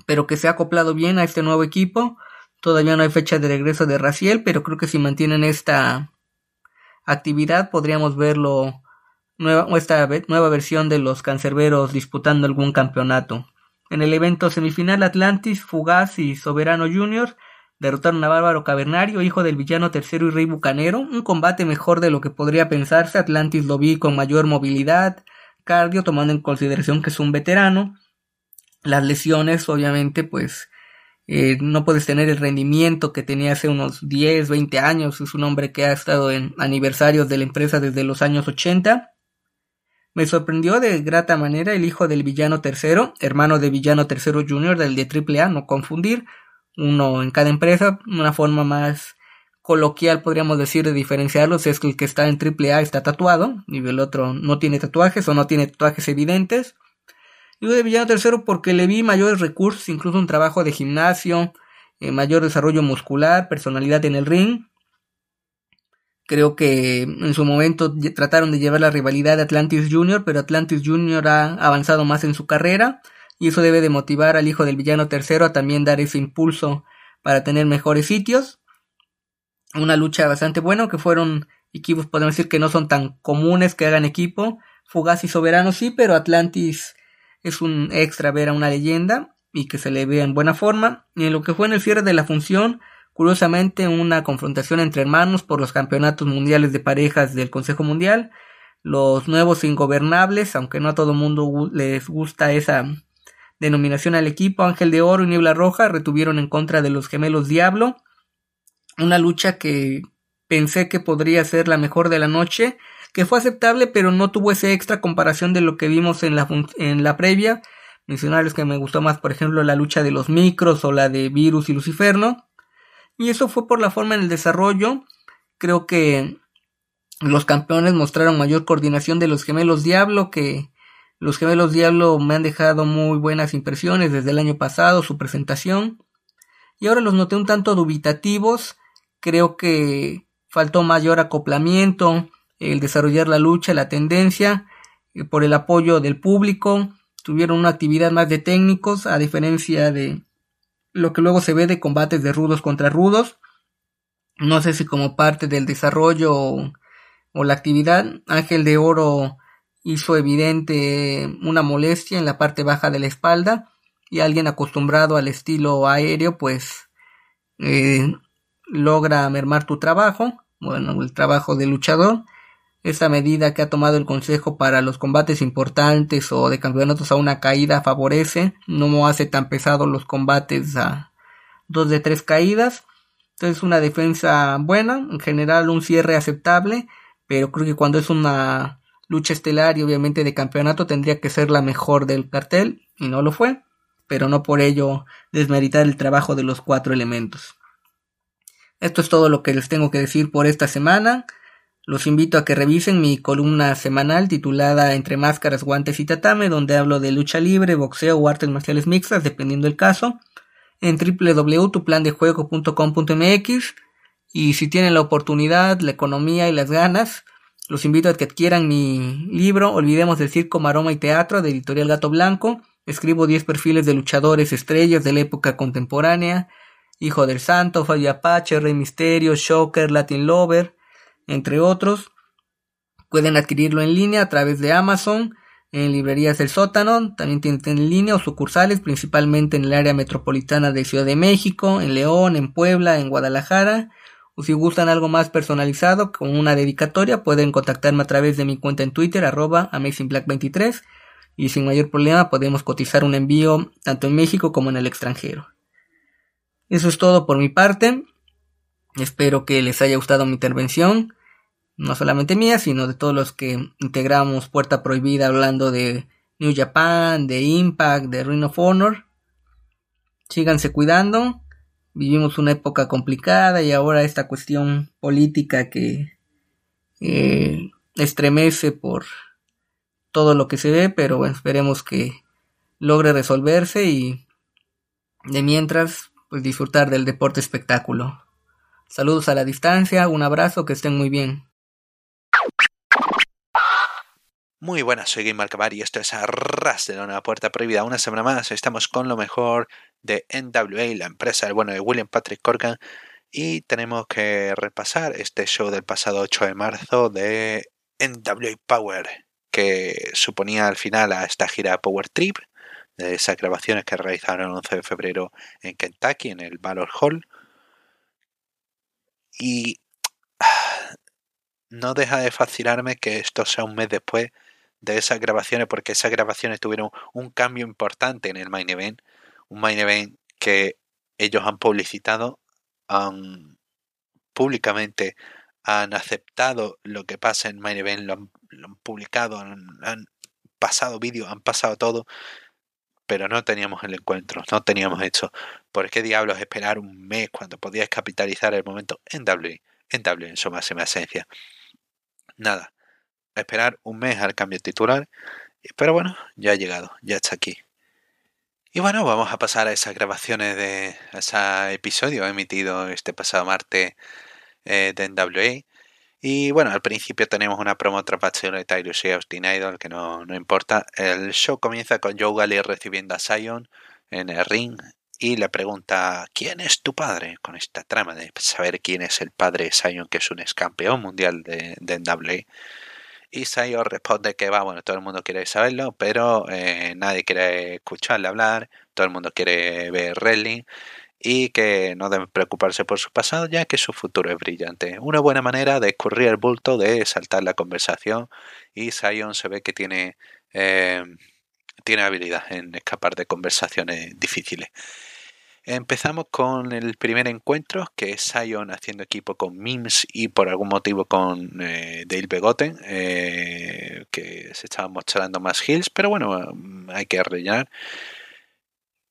pero que se ha acoplado bien a este nuevo equipo. Todavía no hay fecha de regreso de Raciel, pero creo que si mantienen esta actividad podríamos verlo nueva, esta nueva versión de los cancerberos disputando algún campeonato. En el evento semifinal Atlantis, Fugaz y Soberano Jr. derrotaron a Bárbaro Cavernario, hijo del villano tercero y rey bucanero, un combate mejor de lo que podría pensarse, Atlantis lo vi con mayor movilidad, cardio, tomando en consideración que es un veterano, las lesiones obviamente pues eh, no puedes tener el rendimiento que tenía hace unos 10, 20 años, es un hombre que ha estado en aniversarios de la empresa desde los años 80, me sorprendió de grata manera el hijo del villano tercero, hermano de villano tercero junior del de AAA, no confundir, uno en cada empresa, una forma más coloquial podríamos decir de diferenciarlos es que el que está en AAA está tatuado y el otro no tiene tatuajes o no tiene tatuajes evidentes. Y de villano tercero porque le vi mayores recursos, incluso un trabajo de gimnasio, eh, mayor desarrollo muscular, personalidad en el ring Creo que en su momento trataron de llevar la rivalidad de Atlantis Junior, pero Atlantis Junior ha avanzado más en su carrera y eso debe de motivar al hijo del villano tercero a también dar ese impulso para tener mejores sitios. Una lucha bastante buena, que fueron equipos, podemos decir que no son tan comunes que hagan equipo. Fugaz y Soberano sí, pero Atlantis es un extra ver a una leyenda y que se le vea en buena forma. Y en lo que fue en el cierre de la función, Curiosamente, una confrontación entre hermanos por los campeonatos mundiales de parejas del Consejo Mundial. Los nuevos ingobernables, aunque no a todo mundo les gusta esa denominación al equipo, Ángel de Oro y Niebla Roja retuvieron en contra de los gemelos Diablo. Una lucha que pensé que podría ser la mejor de la noche, que fue aceptable, pero no tuvo ese extra comparación de lo que vimos en la, en la previa. Mencionarles que me gustó más, por ejemplo, la lucha de los micros o la de Virus y Luciferno. Y eso fue por la forma en el desarrollo. Creo que los campeones mostraron mayor coordinación de los gemelos Diablo, que los gemelos Diablo me han dejado muy buenas impresiones desde el año pasado, su presentación. Y ahora los noté un tanto dubitativos. Creo que faltó mayor acoplamiento, el desarrollar la lucha, la tendencia, eh, por el apoyo del público. Tuvieron una actividad más de técnicos, a diferencia de lo que luego se ve de combates de rudos contra rudos. No sé si como parte del desarrollo o, la actividad, Ángel de Oro hizo evidente una molestia en la parte baja de la espalda y alguien acostumbrado al estilo aéreo pues eh, logra mermar tu trabajo, bueno, el trabajo del luchador. Esa medida que ha tomado el Consejo para los combates importantes o de campeonatos a una caída favorece, no hace tan pesados los combates a dos de tres caídas. Entonces una defensa buena, en general un cierre aceptable, pero creo que cuando es una lucha estelar y obviamente de campeonato tendría que ser la mejor del cartel y no lo fue, pero no por ello desmeritar el trabajo de los cuatro elementos. Esto es todo lo que les tengo que decir por esta semana. Los invito a que revisen mi columna semanal titulada Entre máscaras, guantes y tatame, donde hablo de lucha libre, boxeo o artes marciales mixtas, dependiendo del caso, en www.tuplandejuego.com.mx y si tienen la oportunidad, la economía y las ganas, los invito a que adquieran mi libro Olvidemos del Circo, Maroma y Teatro de Editorial Gato Blanco. Escribo 10 perfiles de luchadores estrellas de la época contemporánea, Hijo del Santo, Fabio Apache, Rey Misterio, Shocker, Latin Lover, entre otros. Pueden adquirirlo en línea a través de Amazon, en librerías del sótano, también tienen en línea o sucursales, principalmente en el área metropolitana de Ciudad de México, en León, en Puebla, en Guadalajara. O si gustan algo más personalizado, con una dedicatoria, pueden contactarme a través de mi cuenta en Twitter, arroba AmazingBlack23, y sin mayor problema podemos cotizar un envío tanto en México como en el extranjero. Eso es todo por mi parte. Espero que les haya gustado mi intervención, no solamente mía, sino de todos los que integramos Puerta Prohibida hablando de New Japan, de Impact, de Ring of Honor. Síganse cuidando, vivimos una época complicada y ahora esta cuestión política que eh, estremece por todo lo que se ve, pero esperemos que logre resolverse y de mientras pues disfrutar del deporte espectáculo. Saludos a la distancia, un abrazo, que estén muy bien. Muy buenas, soy Game Marcamar y esto es Arras de la Puerta Prohibida. Una semana más estamos con lo mejor de NWA, la empresa del bueno de William Patrick Corgan, y tenemos que repasar este show del pasado 8 de marzo de NWA Power, que suponía al final a esta gira Power Trip, de esas grabaciones que realizaron el 11 de febrero en Kentucky, en el Valor Hall. Y <sighs> no deja de fascinarme que esto sea un mes después de esas grabaciones, porque esas grabaciones tuvieron un cambio importante en el main event, un main event que ellos han publicitado, han públicamente han aceptado lo que pasa en main event, lo han, publicado, han, pasado vídeos, han pasado todo, pero no teníamos el encuentro, no teníamos hecho. ¿Por qué diablos esperar un mes cuando podías capitalizar el momento en W, en W en su máxima esencia? Nada, esperar un mes al cambio titular, pero bueno, ya ha llegado, ya está aquí. Y bueno, vamos a pasar a esas grabaciones de ese episodio emitido este pasado martes eh, de NWA. Y bueno, al principio tenemos una promo tras de Tyrus y Austin Idol, que no, no importa. El show comienza con Joe Galley recibiendo a Zion en el ring y le pregunta ¿Quién es tu padre? con esta trama de saber quién es el padre de Zion, que es un ex campeón mundial de, de NWA. Y Zion responde que va, bueno, todo el mundo quiere saberlo, pero eh, nadie quiere escucharle hablar, todo el mundo quiere ver wrestling y que no deben preocuparse por su pasado ya que su futuro es brillante. Una buena manera de escurrir el bulto, de saltar la conversación y Zion se ve que tiene, eh, tiene habilidad en escapar de conversaciones difíciles. Empezamos con el primer encuentro, que es Sion haciendo equipo con Mims y por algún motivo con eh, Dale Begotten, eh, que se estaban mostrando más hills, pero bueno, mm, hay que rellenar.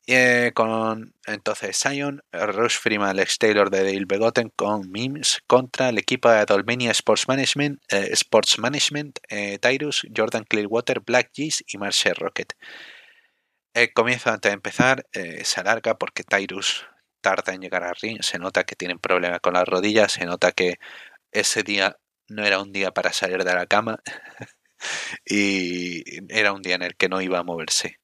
Eh, con entonces Sion, Rush Freeman, Alex Taylor de Dale Begotten con Mims contra el equipo de Adolmenia Sports Management, Sports Management Tyrus, Jordan Clearwater, Black G's y Marshall Rocket. El comienzo antes de empezar eh, se alarga porque Tyrus tarda en llegar al ring, se nota que tienen problemas con las rodillas, se nota que ese día no era un día para salir de la cama <laughs> y era un día en el que no iba a moverse.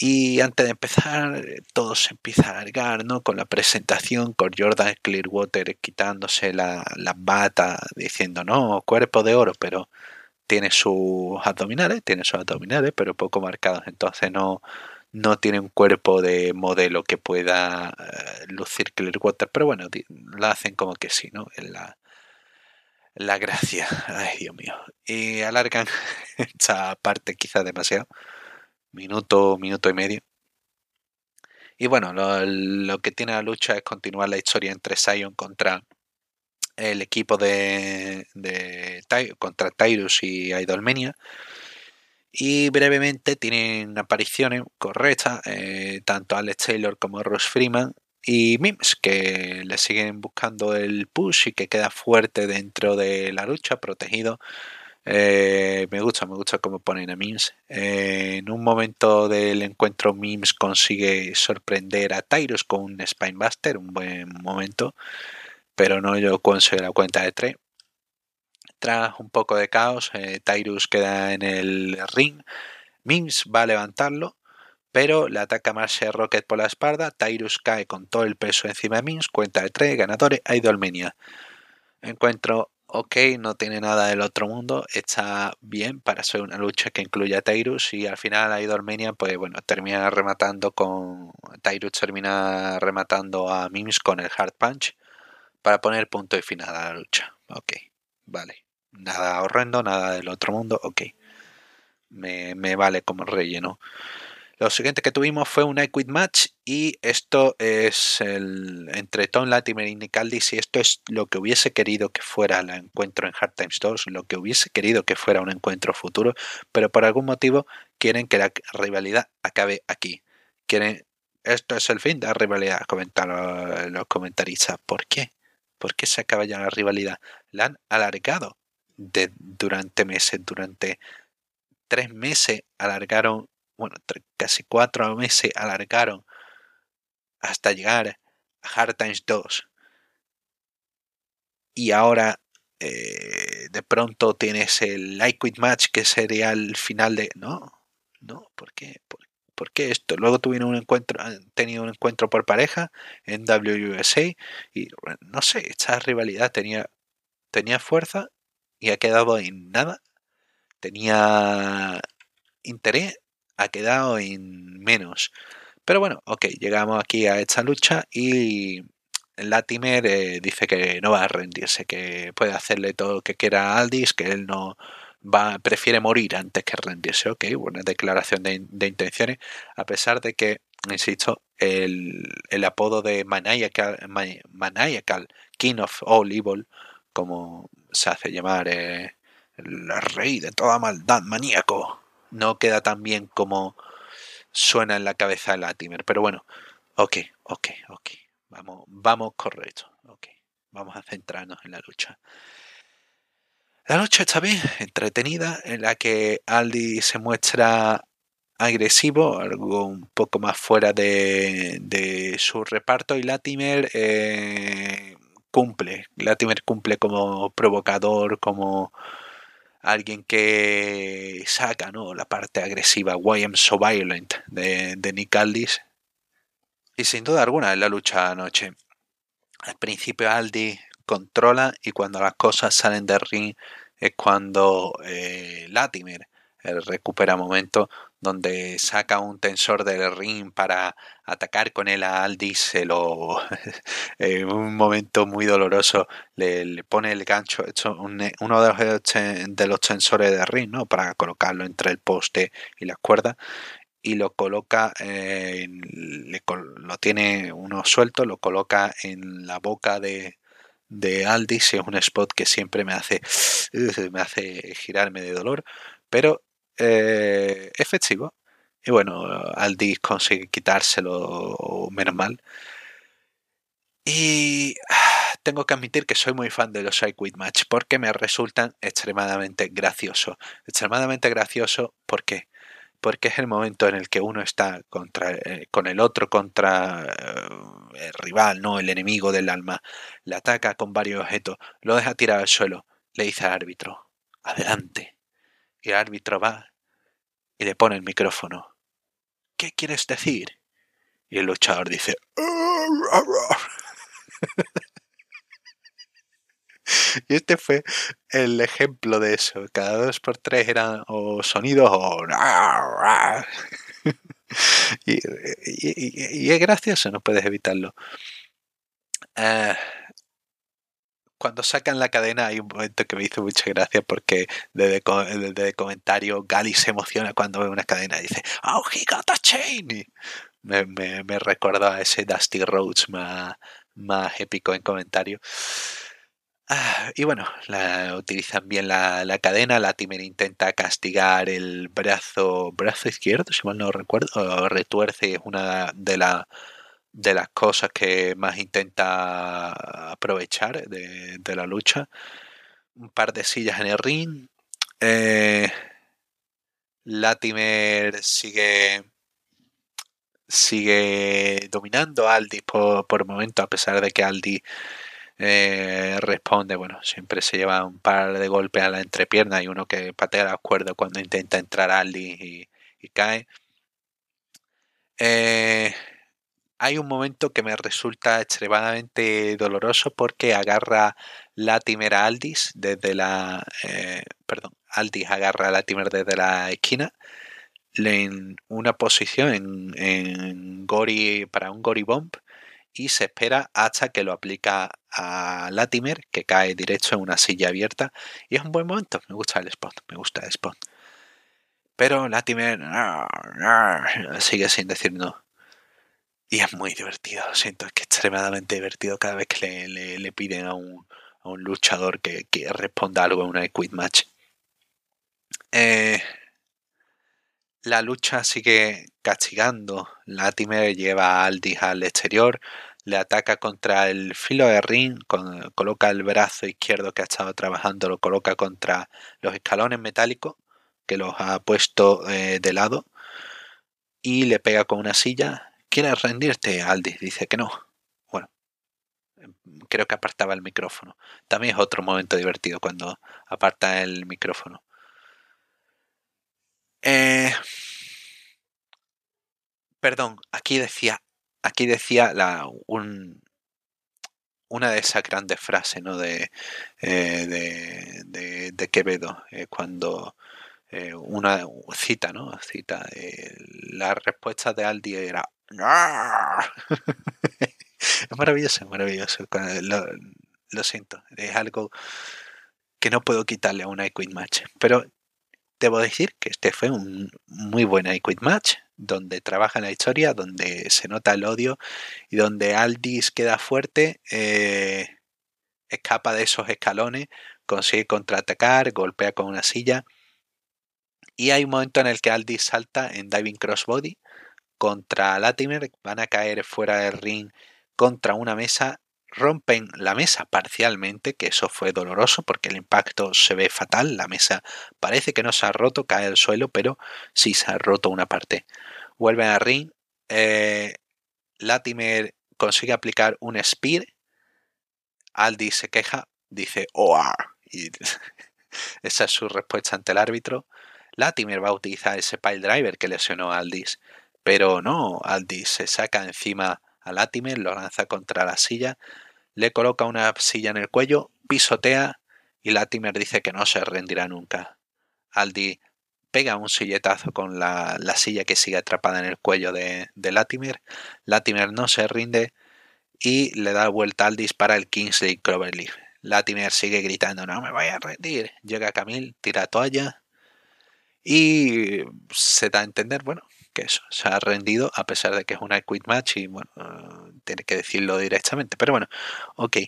Y antes de empezar, todo se empieza a alargar, ¿no? Con la presentación, con Jordan Clearwater quitándose la, la bata, diciendo, no, cuerpo de oro, pero tiene sus abdominales, tiene sus abdominales, pero poco marcados, entonces no, no tiene un cuerpo de modelo que pueda eh, lucir Clearwater, pero bueno, la hacen como que sí, ¿no? En la, la gracia, ay Dios mío, y alargan <laughs> esta parte quizá demasiado, minuto, minuto y medio. Y bueno, lo, lo que tiene la lucha es continuar la historia entre Sion contra el equipo de, contra Tyrus y Idolmenia. Y brevemente tienen apariciones correctas, eh, tanto Alex Taylor como Ross Freeman y Mims, que le siguen buscando el push y que queda fuerte dentro de la lucha, protegido. Eh, me gusta, me gusta cómo ponen a Mims. Eh, en un momento del encuentro, Mims consigue sorprender a Tyrus con un Spinebuster, un buen momento pero no yo consigo la cuenta de 3. Tras un poco de caos, eh, Tyrus queda en el ring. Mims va a levantarlo, pero le ataca Marshall Rocket por la espalda. Tyrus cae con todo el peso encima de Mims. Cuenta de 3, ganadores, Idolmenia. Encuentro ok, no tiene nada del otro mundo, está bien para ser una lucha que incluye a Tyrus y al final Idolmenia pues bueno, termina rematando con Tyrus termina rematando a Mims con el hard punch para poner punto y final a la lucha. Ok, vale. Nada horrendo, nada del otro mundo, ok. Me, vale como relleno. Lo siguiente que tuvimos fue un I Match y esto es el entre Tom Latimer y Nick Aldis y esto es lo que hubiese querido que fuera el encuentro en Hard Times 2, lo que hubiese querido que fuera un encuentro futuro, pero por algún motivo quieren que la rivalidad acabe aquí. Quieren, esto es el fin de la rivalidad, comentaron los comentaristas. ¿Por qué? ¿Por qué se acaba ya la rivalidad? La han alargado de, durante meses, durante tres meses alargaron, bueno, casi cuatro meses alargaron hasta llegar a Hard Times 2. Y ahora eh, de pronto tienes el Liquid Match que sería el final de... No, no, ¿por qué? ¿Por ¿Por qué esto? Luego tuvieron un encuentro, han tenido un encuentro por pareja en WUSA y no sé, esta rivalidad tenía, tenía fuerza y ha quedado en nada. Tenía interés, ha quedado en menos. Pero bueno, ok, llegamos aquí a esta lucha y Latimer eh, dice que no va a rendirse, que puede hacerle todo lo que quiera a Aldis, que él no va, prefiere morir antes que rendirse. Ok, buena declaración de, intenciones, a pesar de que, insisto, el, apodo de Maniacal, Maniacal, King of All Evil, como se hace llamar eh, el rey de toda maldad, maníaco, no queda tan bien como suena en la cabeza de Latimer. Pero bueno, ok, ok, ok. Vamos, vamos correcto. Ok, vamos a centrarnos en la lucha. La lucha está bien, entretenida, en la que Aldi se muestra agresivo, algo un poco más fuera de, su reparto, y Latimer eh, cumple. Latimer cumple como provocador, como alguien que saca ¿no? la parte agresiva, Why I'm So Violent de, de Nick Aldis. Y sin duda alguna es la lucha anoche. Al principio Aldi controla y cuando las cosas salen del ring es cuando eh, Latimer recupera momentos donde saca un tensor del ring para atacar con él a Aldis, se lo en un momento muy doloroso le, pone el gancho, uno de los, de los tensores del ring, ¿no? Para colocarlo entre el poste y las cuerdas y lo coloca, lo tiene uno suelto, lo coloca en la boca de, de Aldis, es un spot que siempre me hace, <sniffs> me hace girarme de dolor, pero eh, efectivo. Y bueno, Aldis consigue quitárselo menos mal. Y ah, tengo que admitir que soy muy fan de los I Quit Match porque me resultan extremadamente graciosos. Extremadamente gracioso, ¿por qué? Porque es el momento en el que uno está contra, eh, con el otro contra eh, el rival, no el enemigo del alma. Le ataca con varios objetos, lo deja tirado al suelo, le dice al árbitro, adelante. Y el árbitro va y le pone el micrófono. ¿Qué quieres decir? Y el luchador dice... <laughs> y este fue el ejemplo de eso. Cada dos por tres eran o sonidos o... <laughs> y, es gracioso, no puedes evitarlo. Uh, cuando sacan la cadena hay un momento que me hizo mucha gracia porque desde, desde comentario Gali se emociona cuando ve una cadena y dice ¡Oh, he got a chain! me, me, me recordó a ese Dusty Rhodes más, más épico en comentario. Ah, y bueno, la, utilizan bien la, la cadena. Latimer intenta castigar el brazo, brazo izquierdo, si mal no recuerdo, retuerce, es una de las de las cosas que más intenta aprovechar de, la lucha. Un par de sillas en el ring. Eh, Latimer sigue sigue dominando a Aldi por, por momento, a pesar de que Aldi eh, responde, bueno, siempre se lleva un par de golpes a la entrepierna y uno que patea la cuerda cuando intenta entrar Aldi y, y cae. Eh, hay un momento que me resulta extremadamente doloroso porque agarra Latimer a Aldis desde la. Eh, perdón, Aldis agarra a Latimer desde la esquina en una posición en, en Gori para un Gori Bomb y se espera hasta que lo aplica a Latimer que cae directo en una silla abierta y es un buen momento. Me gusta el spot, me gusta el spot. Pero Latimer sigue sin decir no. Y es muy divertido, siento que es extremadamente divertido cada vez que le, piden a un, luchador que, responda algo en una quit match. Eh, la lucha sigue castigando. Latimer lleva a Aldis al exterior, le ataca contra el filo de ring, coloca el brazo izquierdo que ha estado trabajando, lo coloca contra los escalones metálicos que los ha puesto eh, de lado y le pega con una silla ¿Quieres rendirte? Aldi dice que no. Bueno, creo que apartaba el micrófono. También es otro momento divertido cuando aparta el micrófono. Eh, perdón, aquí decía, aquí decía la, un, una de esas grandes frases ¿no? de, eh, de, de, Quevedo, eh, cuando eh, una cita, ¿no? Cita, la respuesta de Aldi era <laughs> es maravilloso, es maravilloso. Lo, siento, es algo que no puedo quitarle a una Equid Match. Pero debo decir que este fue un muy buen Equid Match donde trabaja en la historia, donde se nota el odio y donde Aldis queda fuerte, eh, escapa de esos escalones, consigue contraatacar, golpea con una silla. Y hay un momento en el que Aldis salta en Diving Crossbody contra Latimer, van a caer fuera del ring contra una mesa, rompen la mesa parcialmente, que eso fue doloroso porque el impacto se ve fatal, la mesa parece que no se ha roto, cae al suelo, pero sí se ha roto una parte vuelven a ring. Eh, Latimer consigue aplicar un spear. Aldi se queja, dice OR. Y <laughs> esa es su respuesta ante el árbitro. Latimer va a utilizar ese pile driver que lesionó a Aldis. Pero no, Aldis se saca encima a Latimer, lo lanza contra la silla, le coloca una silla en el cuello, pisotea y Latimer dice que no se rendirá nunca. Aldi pega un silletazo con la, silla que sigue atrapada en el cuello de, Latimer. Latimer no se rinde y le da vuelta al dispara el Kingsley Cloverleaf. Latimer sigue gritando, no me voy a rendir. Llega Camille, tira toalla y se da a entender, bueno, eso, se ha rendido a pesar de que es una quit match y bueno, tiene que decirlo directamente. Pero bueno, ok,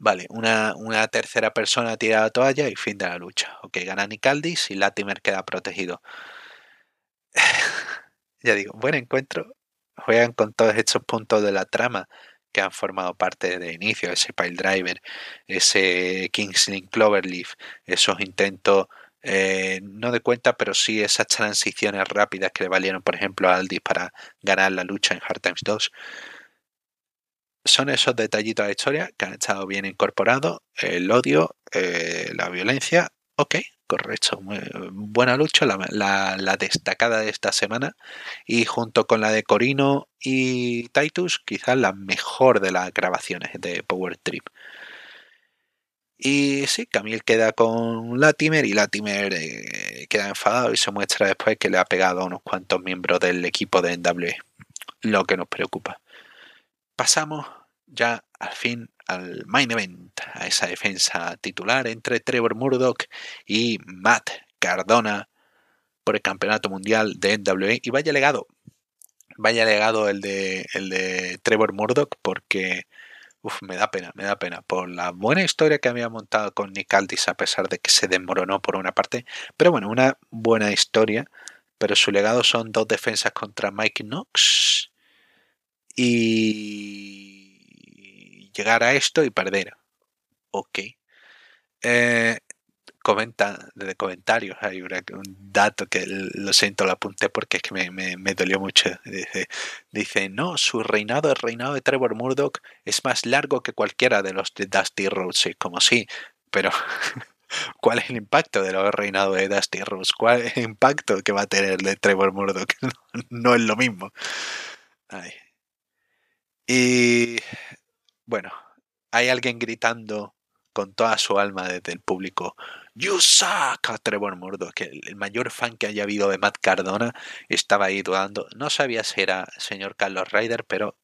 Vale, una, una, tercera persona tira la toalla y fin de la lucha. Ok, gana Nicaldis y Latimer queda protegido. <laughs> ya digo, buen encuentro. Juegan con todos estos puntos de la trama que han formado parte de inicio, ese pile driver, ese Kingsley Cloverleaf, esos intentos, eh, no de cuenta, pero sí esas transiciones rápidas que le valieron, por ejemplo, a Aldis para ganar la lucha en Hard Times 2 son esos detallitos de historia que han estado bien incorporados. El odio, eh, la violencia, ok, correcto. buena lucha, la, destacada de esta semana. Y junto con la de Corino y Titus, quizás la mejor de las grabaciones de Power Trip. Y sí, Camille queda con Latimer y Latimer eh, queda enfadado y se muestra después que le ha pegado a unos cuantos miembros del equipo de NWE, lo que nos preocupa. Pasamos ya al fin al main event, a esa defensa titular entre Trevor Murdoch y Matt Cardona por el campeonato mundial de NWA. Y vaya legado, vaya legado el de, el de Trevor Murdoch porque uf, me da pena, me da pena por la buena historia que había montado con Nick Aldis a pesar de que se desmoronó por una parte. Pero bueno, una buena historia. Pero su legado son dos defensas contra Mike Knox. Y llegar a esto y perder. Ok. Eh, comenta desde comentarios, hay un dato que lo siento, lo apunté porque es que me, dolió mucho. Dice, dice, no, su reinado, el reinado de Trevor Murdoch es más largo que cualquiera de los de Dusty Rhodes, como sí, pero <laughs> ¿cuál es el impacto de los reinado de Dusty Rhodes? ¿Cuál es el impacto que va a tener de Trevor Murdoch? <laughs> No, es lo mismo. Y bueno, hay alguien gritando con toda su alma desde el público. You suck a Trevor Murdoch, que el mayor fan que haya habido de Matt Cardona estaba ahí dudando. No sabía si era señor Carlos Ryder, pero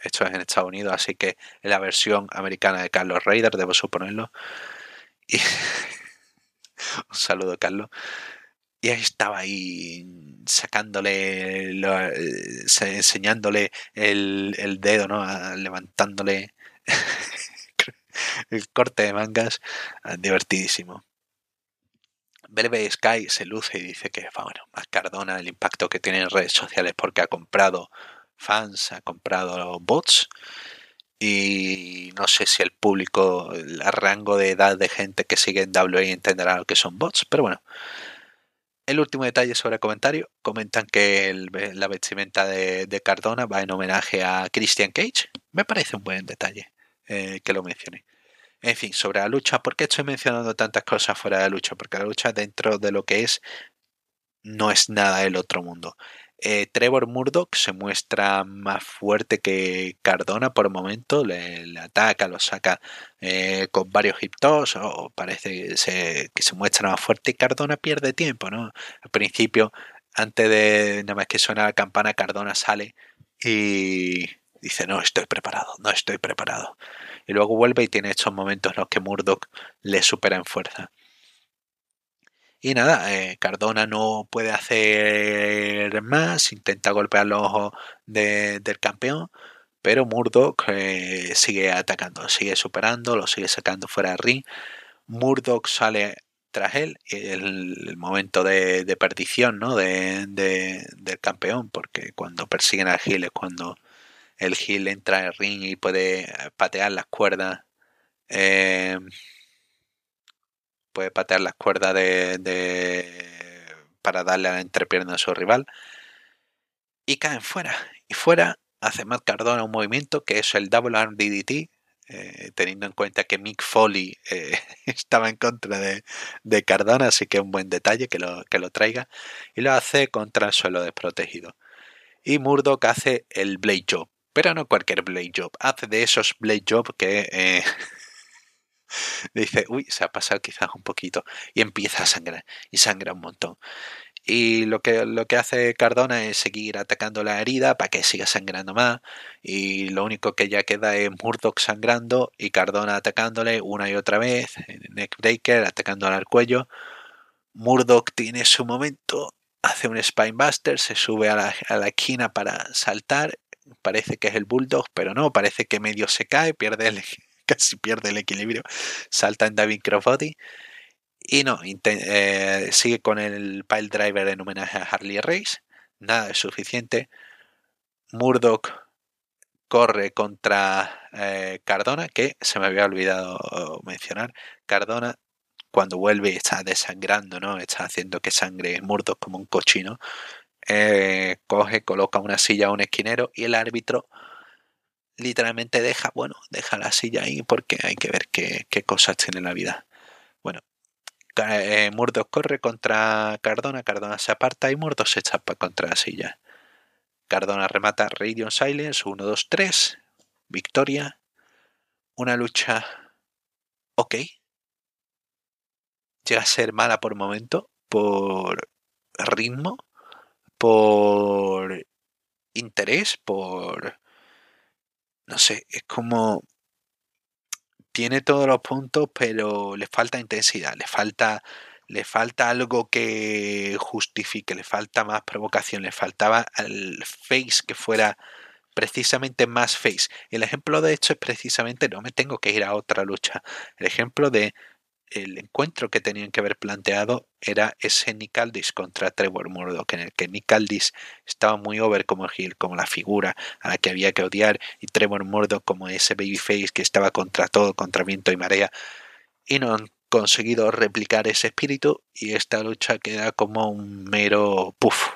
esto es en Estados Unidos, así que en la versión americana de Carlos Ryder, debo suponerlo. <laughs> Un saludo, Carlos. Y ahí estaba ahí sacándole, eh, enseñándole el, el dedo, ¿no? levantándole <laughs> el corte de mangas, ah, divertidísimo. Breve Sky se luce y dice que, bueno, más Cardona, el impacto que tiene en redes sociales porque ha comprado fans, ha comprado bots y no sé si el público, el rango de edad de gente que sigue en WA entenderá lo que son bots, pero bueno. El último detalle sobre el comentario, comentan que la vestimenta de, de, Cardona va en homenaje a Christian Cage. Me parece un buen detalle. Eh, que lo mencioné. En fin, sobre la lucha, ¿por qué estoy mencionando tantas cosas fuera de la lucha? Porque la lucha dentro de lo que es no es nada del otro mundo. Eh, Trevor Murdoch se muestra más fuerte que Cardona por el momento, le, ataca, lo saca eh, con varios hip o parece que se, que se muestra más fuerte y Cardona pierde tiempo, ¿no? Al principio, antes de nada más que suena la campana, Cardona sale y dice, no estoy preparado, no estoy preparado. Y luego vuelve y tiene estos momentos en los que Murdoch le supera en fuerza. Y nada, eh, Cardona no puede hacer más, intenta golpear los ojos del campeón, pero Murdoch eh, sigue atacando, sigue superando, lo sigue sacando fuera del ring. Murdoch sale tras él, el, el momento de, perdición ¿no? de, del campeón, porque cuando persiguen al Gil es cuando el Gil entra al ring y puede patear las cuerdas. Eh, puede patear las cuerdas de, para darle a la entrepierna a su rival. Y caen fuera. Y fuera hace Matt Cardona un movimiento que es el Double Arm DDT, eh, teniendo en cuenta que Mick Foley eh, <laughs> estaba en contra de, de, Cardona, así que es un buen detalle que lo, que lo traiga. Y lo hace contra el suelo desprotegido. Y Murdoch hace el Blade Job, pero no cualquier Blade Job, hace de esos Blade Job que eh, <laughs> dice, uy, se ha pasado quizás un poquito y empieza a sangrar y sangra un montón. Y lo que, lo que hace Cardona es seguir atacando la herida para que siga sangrando más. Y lo único que ya queda es Murdoch sangrando y Cardona atacándole una y otra vez. Neckbreaker atacándole al cuello. Murdoch tiene su momento, hace un Spinebuster, se sube a la, a la esquina para saltar. Parece que es el Bulldog, pero no, parece que medio se cae, pierde el, <laughs> casi pierde el equilibrio, salta en David Crossbody y no, eh, sigue con el pile driver en homenaje a Harley Race, nada es suficiente. Murdoch corre contra eh, Cardona, que se me había olvidado mencionar. Cardona, cuando vuelve, está desangrando, ¿no? Está haciendo que sangre Murdoch como un cochino. Eh, coge, coloca una silla a un esquinero y el árbitro literalmente deja, bueno, deja la silla ahí porque hay que ver qué, cosas tiene la vida. Bueno, eh, corre contra Cardona, Cardona se aparta y Murdoch se chapa contra la silla. Cardona remata Radiant Silence, 1, 2, 3, victoria. Una lucha ok. Llega a ser mala por momento, por ritmo, por interés, por no sé, es como tiene todos los puntos, pero le falta intensidad, le falta le falta algo que justifique, le falta más provocación, le faltaba al face que fuera precisamente más face. El ejemplo de hecho es precisamente, no me tengo que ir a otra lucha, el ejemplo de el encuentro que tenían que haber planteado era ese Nick Aldis contra Trevor Murdoch, en el que Nick Aldis estaba muy over como Gil, como la figura a la que había que odiar, y Trevor Murdoch como ese babyface que estaba contra todo, contra viento y marea, y no han conseguido replicar ese espíritu, y esta lucha queda como un mero puff.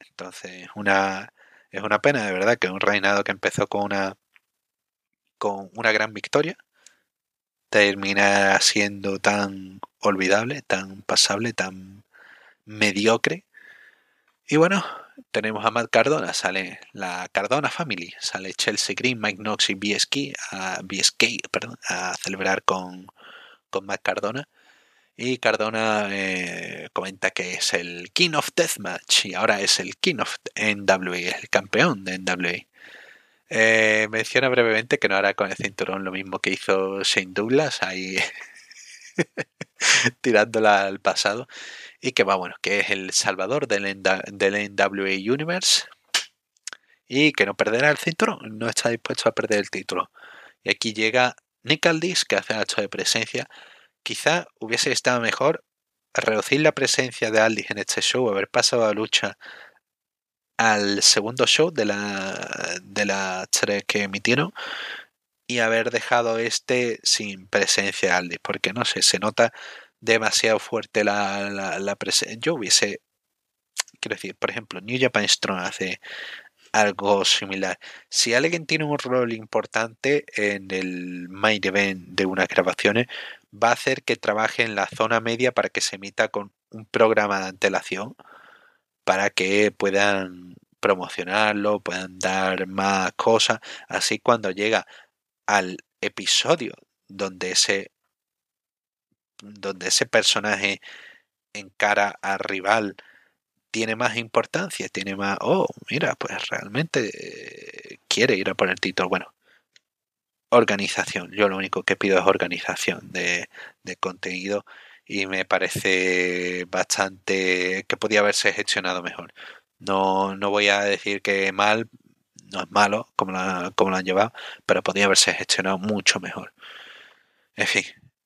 Entonces, una, es una pena, de verdad, que un reinado que empezó con una, con una gran victoria, termina siendo tan olvidable, tan pasable, tan mediocre. Y bueno, tenemos a Matt Cardona, sale la Cardona Family, sale Chelsea Green, Mike Knox y BSK a, a celebrar con, con Matt Cardona. Y Cardona eh, comenta que es el King of Deathmatch y ahora es el King of NWA, el campeón de NWA. Eh, menciona brevemente que no hará con el cinturón lo mismo que hizo Shane Douglas, ahí <laughs> tirándola al pasado, y que va, bueno, que es el salvador del, del NWA Universe y que no perderá el cinturón, no está dispuesto a perder el título. Y aquí llega Nick Aldis, que hace acto de presencia. Quizá hubiese estado mejor reducir la presencia de Aldis en este show, haber pasado la lucha al segundo show de la, de la serie que emitieron y haber dejado este sin presencia Aldis, porque no sé, se nota demasiado fuerte la, la, presencia. Yo hubiese, quiero decir, por ejemplo, New Japan Strong hace algo similar. Si alguien tiene un rol importante en el main event de unas grabaciones, va a hacer que trabaje en la zona media para que se emita con un programa de antelación para que puedan promocionarlo, puedan dar más cosas. Así cuando llega al episodio donde ese donde ese personaje encara al rival tiene más importancia, tiene más, oh, mira, pues realmente eh, quiere ir a por el título. Bueno, organización. Yo lo único que pido es organización de, de contenido y me parece bastante que podía haberse gestionado mejor. No, no voy a decir que mal, no es malo como, como lo han llevado, pero podría haberse gestionado mucho mejor. En fin,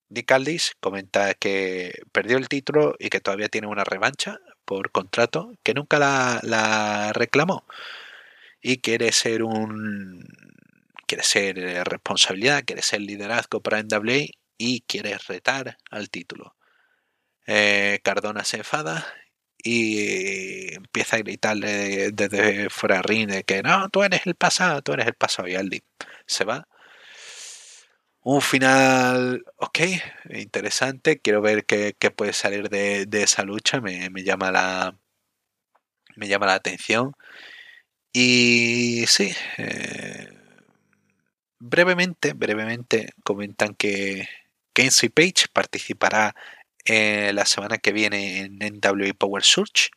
Dick Aldis comenta que perdió el título y que todavía tiene una revancha por contrato, que nunca la, la reclamó y quiere ser un quiere ser responsabilidad, quiere ser liderazgo para NWA y quiere retar al título. Eh, Cardona se enfada y empieza a gritarle desde fuera ring de que no, tú eres el pasado, tú eres el pasado y Aldi se va. Un final, ok, interesante. Quiero ver qué, puede salir de, esa lucha. Me, llama la, me llama la atención. Y sí, eh, brevemente, brevemente comentan que Kenzie Page participará eh, la semana que viene en NWA Power Search,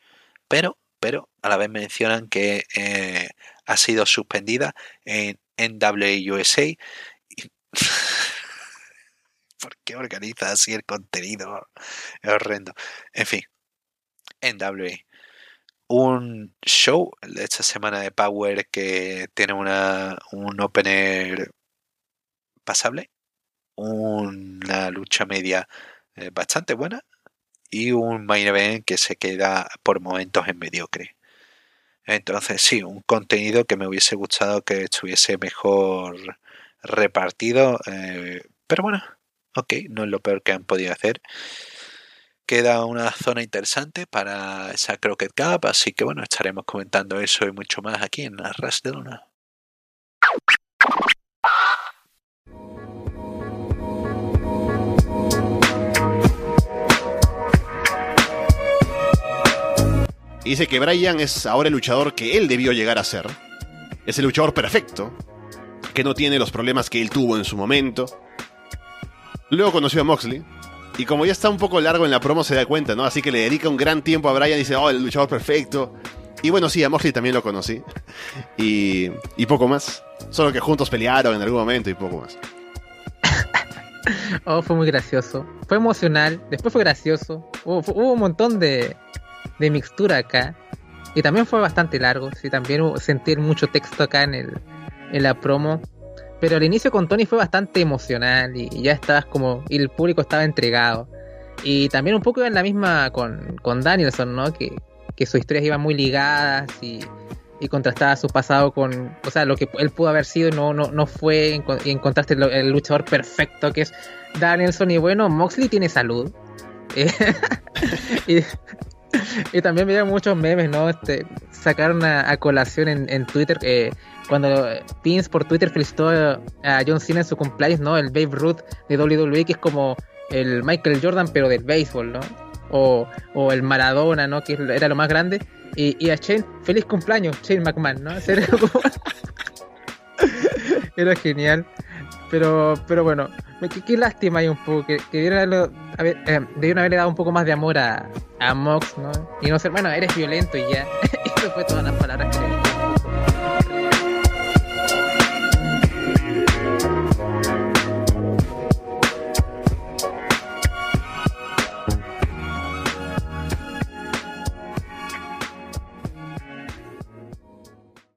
pero, pero a la vez mencionan que eh, ha sido suspendida en NWA USA. <laughs> ¿Por qué organiza así el contenido? Es horrendo. En fin, NWA. Un show de esta semana de Power que tiene una, un opener pasable, una lucha media eh, bastante buena y un main event que se queda por momentos en mediocre. Entonces sí, un contenido que me hubiese gustado que estuviese mejor repartido, eh, pero bueno, ok, no es lo peor que han podido hacer. Queda una zona interesante para esa Crockett Cup, así que bueno, estaremos comentando eso y mucho más aquí en la de Luna. Dice que Brian es ahora el luchador que él debió llegar a ser. Es el luchador perfecto, que no tiene los problemas que él tuvo en su momento. Luego conoció a Moxley, y como ya está un poco largo en la promo se da cuenta, ¿no? Así que le dedica un gran tiempo a Brian y dice, oh, el luchador perfecto. Y bueno, sí, a Moxley también lo conocí. <laughs> Y, y poco más. Solo que juntos pelearon en algún momento y poco más. <laughs> oh, fue muy gracioso. Fue emocional, después fue gracioso. hubo un montón de, de mixtura acá. Y también fue bastante largo. Sí, también sentir mucho texto acá en, el, en la promo. Pero el inicio con Tony fue bastante emocional y, ya estabas como. El público estaba entregado. Y también un poco en la misma con, con Danielson, ¿no? Que, que sus historias iban muy ligadas y, y contrastaba su pasado con, o sea, lo que él pudo haber sido no, no, no fue, y encontraste el, luchador perfecto que es Danielson y bueno, Moxley tiene salud. <laughs> <laughs> y, <laughs> y también me muchos memes, ¿no? Este, sacaron a, colación en, Twitter eh, cuando Pins por Twitter felicitó a, John Cena en su cumpleaños, ¿no? El Babe Ruth de WWE, que es como el Michael Jordan, pero del béisbol, ¿no? O, o el Maradona, ¿no? Que era lo más grande. Y, y a Shane, feliz cumpleaños, Shane McMahon, ¿no? <laughs> <laughs> Era, genial. Pero, pero bueno, qué, lástima hay un poco que, que dieron, a ver, eh, debieron haberle dado un poco más de amor a, a Mox, ¿no? Y no ser, bueno, eres violento y ya. <laughs> Eso fue todas las palabras que le